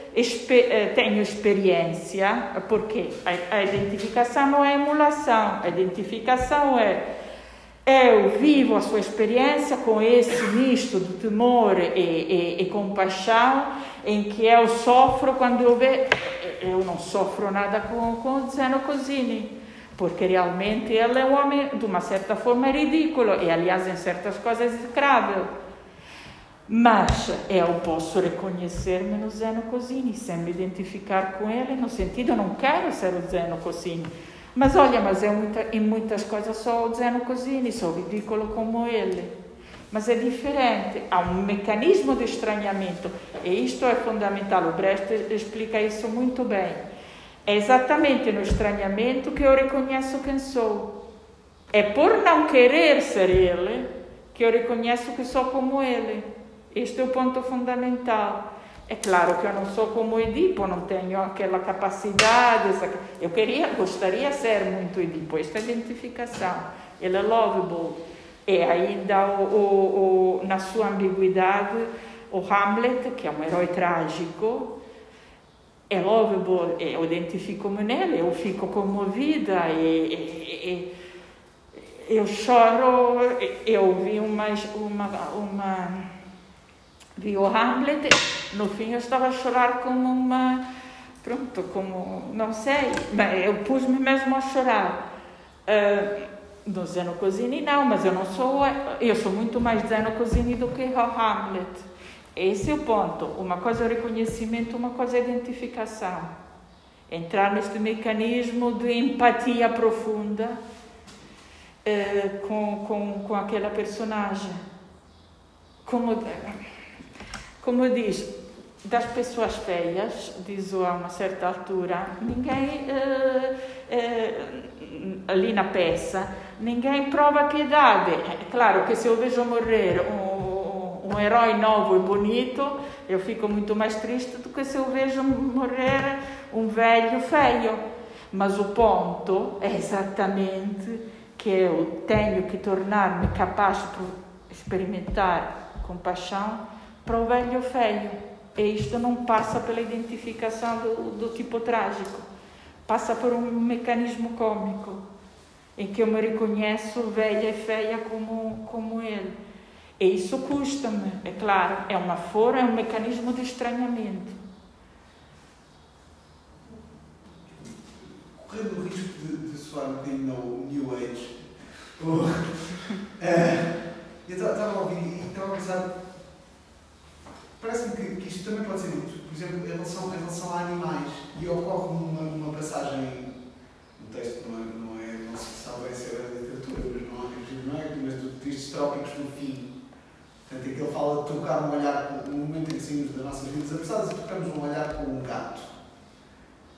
tenho experiência, porque a, identificação não é emulação, a identificação é eu vivo a sua experiência com esse misto de temor e, e, e, compaixão em que eu sofro quando eu vejo. Eu não sofro nada com, com Zeno Cosini, porque realmente ele é um homem de uma certa forma ridículo e, aliás, em certas coisas execrável. Mas eu posso reconhecer-me no Zeno Cosini, sem me identificar com ele, no sentido, eu não quero ser o Zeno Cosini. Mas olha, mas é muita, em muitas coisas sou o Zeno Cosini, sou ridículo como ele. Mas é diferente, há um mecanismo de estranhamento, e isto é fundamental, o Brecht explica isso muito bem. É exatamente no estranhamento que eu reconheço quem sou. É por não querer ser ele que eu reconheço que sou como ele. Este é o ponto fundamental. É claro que eu não sou como Edipo, não tenho aquela capacidade. Eu queria, gostaria de ser muito Edipo. Esta é identificação. Ele é lovable. E ainda o, o, o, na sua ambiguidade, o Hamlet, que é um herói trágico, é lovable. Eu identifico-me nele, eu fico comovida e, e, e eu choro. Eu vi uma, uma, uma vi o Hamlet, no fim eu estava a chorar como uma. Pronto, como. Não sei, bem, eu pus-me mesmo a chorar. Uh, do Zeno Cosini não, mas eu não sou. Eu sou muito mais Zeno Cosini do que o Hamlet. Esse é o ponto. Uma coisa é o reconhecimento, uma coisa é a identificação. Entrar neste mecanismo de empatia profunda uh, com, com, com aquela personagem. Como como diz, das pessoas feias, diz a uma certa altura, ninguém, uh, uh, ali na peça, ninguém prova piedade. É claro que se eu vejo morrer um, um herói novo e bonito, eu fico muito mais triste do que se eu vejo morrer um velho feio. Mas o ponto é exatamente que eu tenho que tornar-me capaz de experimentar compaixão para o velho feio. E isto não passa pela identificação do, do tipo trágico, passa por um mecanismo cômico, em que eu me reconheço velha e feia como, como ele. E isso custa-me, é claro, é uma forma, é um mecanismo de estranhamento. Correndo o risco de, de soar um bocadinho no New Age, uh, eu estava a ouvir e estava a pensar Parece-me que, que, isto também pode ser dito, por exemplo, em relação, em relação a animais. E ocorre uma, uma passagem, um texto não é, não é, não se sabe bem se é da literatura, mas não é, não é mas do Tristes Trópicos do Fim. Portanto, em que ele fala de trocar um olhar, no momento em que saímos das nossas vidas apressadas, e trocamos um olhar com um gato.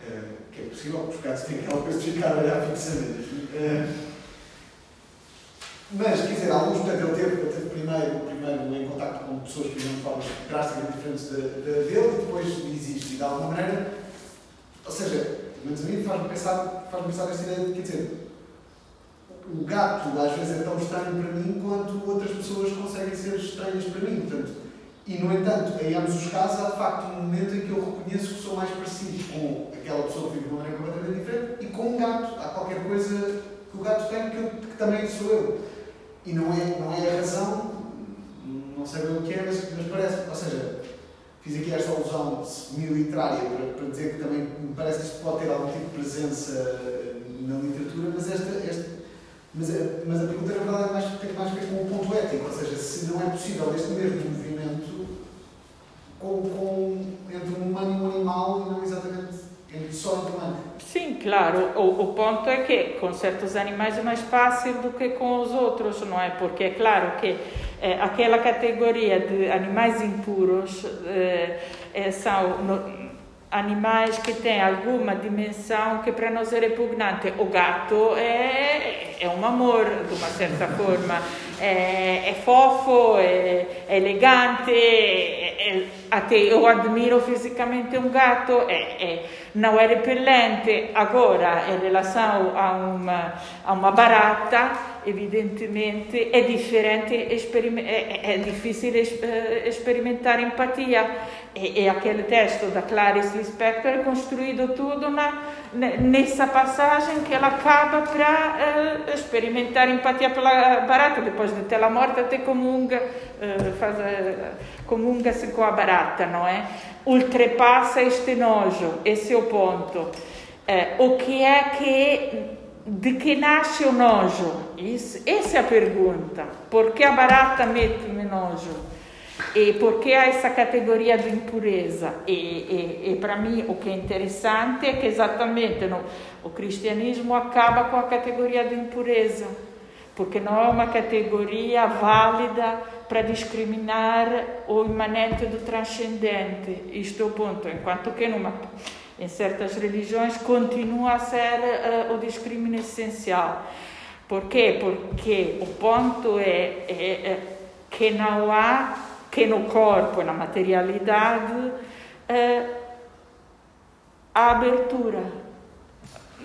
Uh, que é possível, porque os gatos têm aquela coisa de ficar a olhar fixamente. Uh, mas, quer dizer, alguns, portanto, ele teve, ele teve primeiro, primeiro em contato com pessoas que de formas drasticamente diferentes da, de, dele depois existe. E de alguma maneira, ou seja, pelo menos a mim faz-me pensar, faz pensar nesta ideia de, quer dizer, o gato às vezes é tão estranho para mim quanto outras pessoas conseguem ser estranhas para mim. Portanto, e, no entanto, em ambos os casos, há de facto um momento em que eu reconheço que sou mais parecido com aquela pessoa que vive de uma maneira completamente diferente e com um gato. Há qualquer coisa que o gato tem que, eu, que também sou eu. E não é, não é a razão, não sei bem o que é, mas, mas parece, ou seja, fiz aqui esta alusão semi-literária para, para dizer que também me parece que isto pode ter algum tipo de presença na literatura, mas esta, esta mas, mas a pergunta, na verdade, é mais, tem mais a ver com o ponto ético, ou seja, se não é possível este mesmo movimento com, com, entre um humano e um animal e não exatamente entre só entre humano. Sim, claro. O, o, ponto é que com certos animais é mais fácil do que com os outros, não é? Porque é claro que é, aquela categoria de animais impuros é, é, são no, animais que têm alguma dimensão que para nós é repugnante. O gato é, é um amor, de uma certa forma. É, é fofo, é, é elegante, é, até eu admiro fisicamente um gato. é não é repellente. Agora, em relação a uma, a uma barata, evidentemente é diferente, é, é difícil experimentar empatia. E, e aquele texto da Clarice Lispector é construído tudo na, nessa passagem que ela acaba para uh, experimentar empatia pela barata, depois de tê-la morta, até comunga, uh, faz, uh, comunga-se com a barata, não é? ultrapassa este nojo, esse é o ponto. É, o que é que, de que nasce o nojo? Isso, essa é a pergunta. Por que a barata mete-me nojo? E por que há essa categoria de impureza? E, e, e para mim o que é interessante é que exatamente no, o cristianismo acaba com a categoria de impureza, porque não é uma categoria válida para discriminar o imanente do transcendente. Isto é o ponto. Enquanto que numa, em certas religiões continua a ser uh, o discrimínio essencial. Por quê? Porque o ponto é, é, é, que não há, que no corpo, na materialidade, uh, a abertura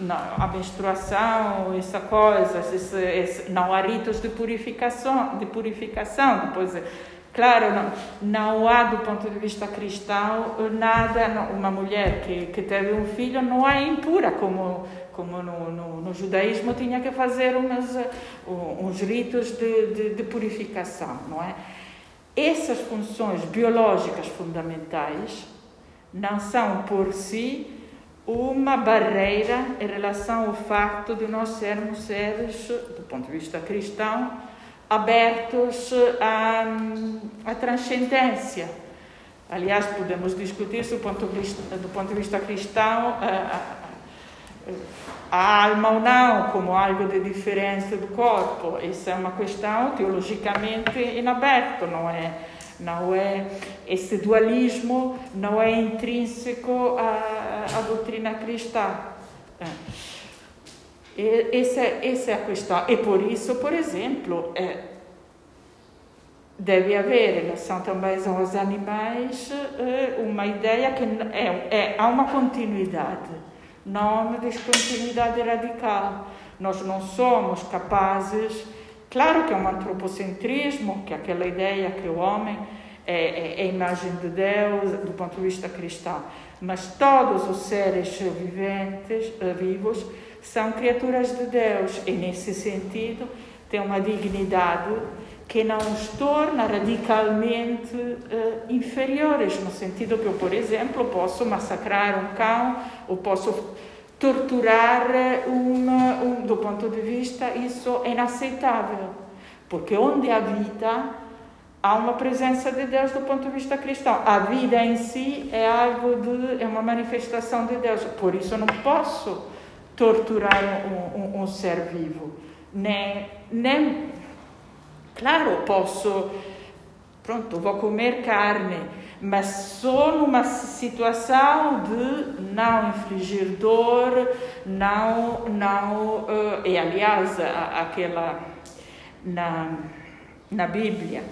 não, a menstruação, essa coisa, esse, esse, não há ritos de purificação, de purificação. Depois, claro, não, não há do ponto de vista cristão nada. Não, uma mulher que, que teve um filho não é impura como como no, no, no judaísmo tinha que fazer umas, uns ritos de, de, de purificação, não é? Essas funções biológicas fundamentais não são por si uma barreira em relação ao facto de nós sermos seres, do ponto de vista cristão, abertos à, à transcendência. Aliás, podemos discutir do ponto de vista, do ponto de vista cristão a, a, alma ou não como algo de diferença do corpo. Essa é uma questão teologicamente em aberto, não é? não é esse dualismo não é intrínseco à, à doutrina cristã. É. Essa, essa é a questão. E por isso, por exemplo, é, deve haver em relação também aos animais é, uma ideia que é, é, há uma continuidade. não há uma descontinuidade radical. Nós não somos capazes, claro que é um antropocentrismo, que é aquela ideia que o homem é, é, é a imagem de Deus do ponto de vista cristão, mas todos os seres viventes, eh, vivos, são criaturas de Deus. E, nesse sentido, têm uma dignidade que não os torna radicalmente uh, inferiores, no sentido que eu, por exemplo, posso massacrar um cão ou posso torturar um, um, do ponto de vista, isso é inaceitável, porque onde há vida, há uma presença de Deus do ponto de vista cristão. A vida em si é algo de, é uma manifestação de Deus, por isso não posso torturar um, um, um ser vivo, nem, nem Claro, posso, pronto, vou comer carne, mas só numa situação de não infligir dor, não, não, uh, e aliás, aquela, na, na Bíblia,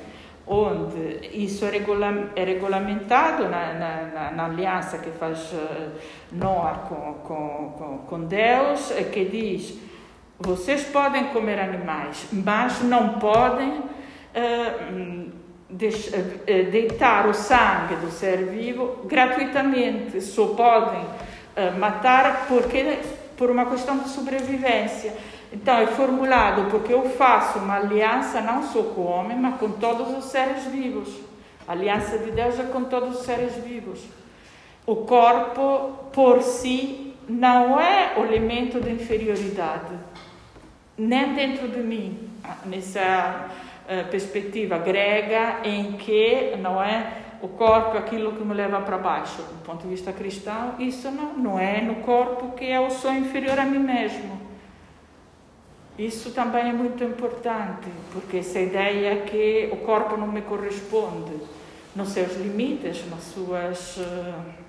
onde isso é, regula, é regulamentado na, na, na, aliança que faz uh, Noé com, com, com Deus, que diz vocês podem comer animais, mas não podem uh, deitar o sangue do ser vivo gratuitamente. Só podem uh, matar porque por uma questão de sobrevivência. Então é formulado porque eu faço uma aliança não só com o homem, mas com todos os seres vivos. A aliança de Deus é com todos os seres vivos. O corpo por si não é o elemento de inferioridade nem dentro de mim, nessa uh, perspectiva grega em que não é o corpo é aquilo que me leva para baixo. Do ponto de vista cristão, isso não, não é no corpo que eu sou inferior a mim mesmo. Isso também é muito importante, porque essa ideia que o corpo não me corresponde nos seus limites, nas suas. Uh,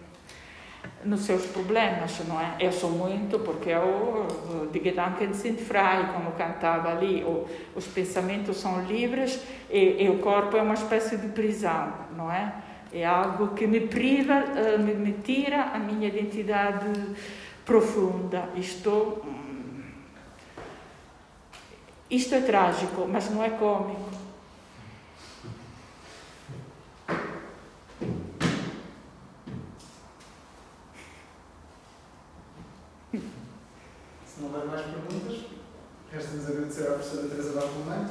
nos seus problemas, não é? Eu sou muito, porque eu, de Gedanken sind frei, como cantava ali, os pensamentos são livres e, e, o corpo é uma espécie de prisão, não é? É algo que me priva, eh, me, me tira a minha identidade profunda. Isto, hum, isto é trágico, mas não é cômico. não houver mais perguntas, resta-nos agradecer à professora Teresa Bartolomé.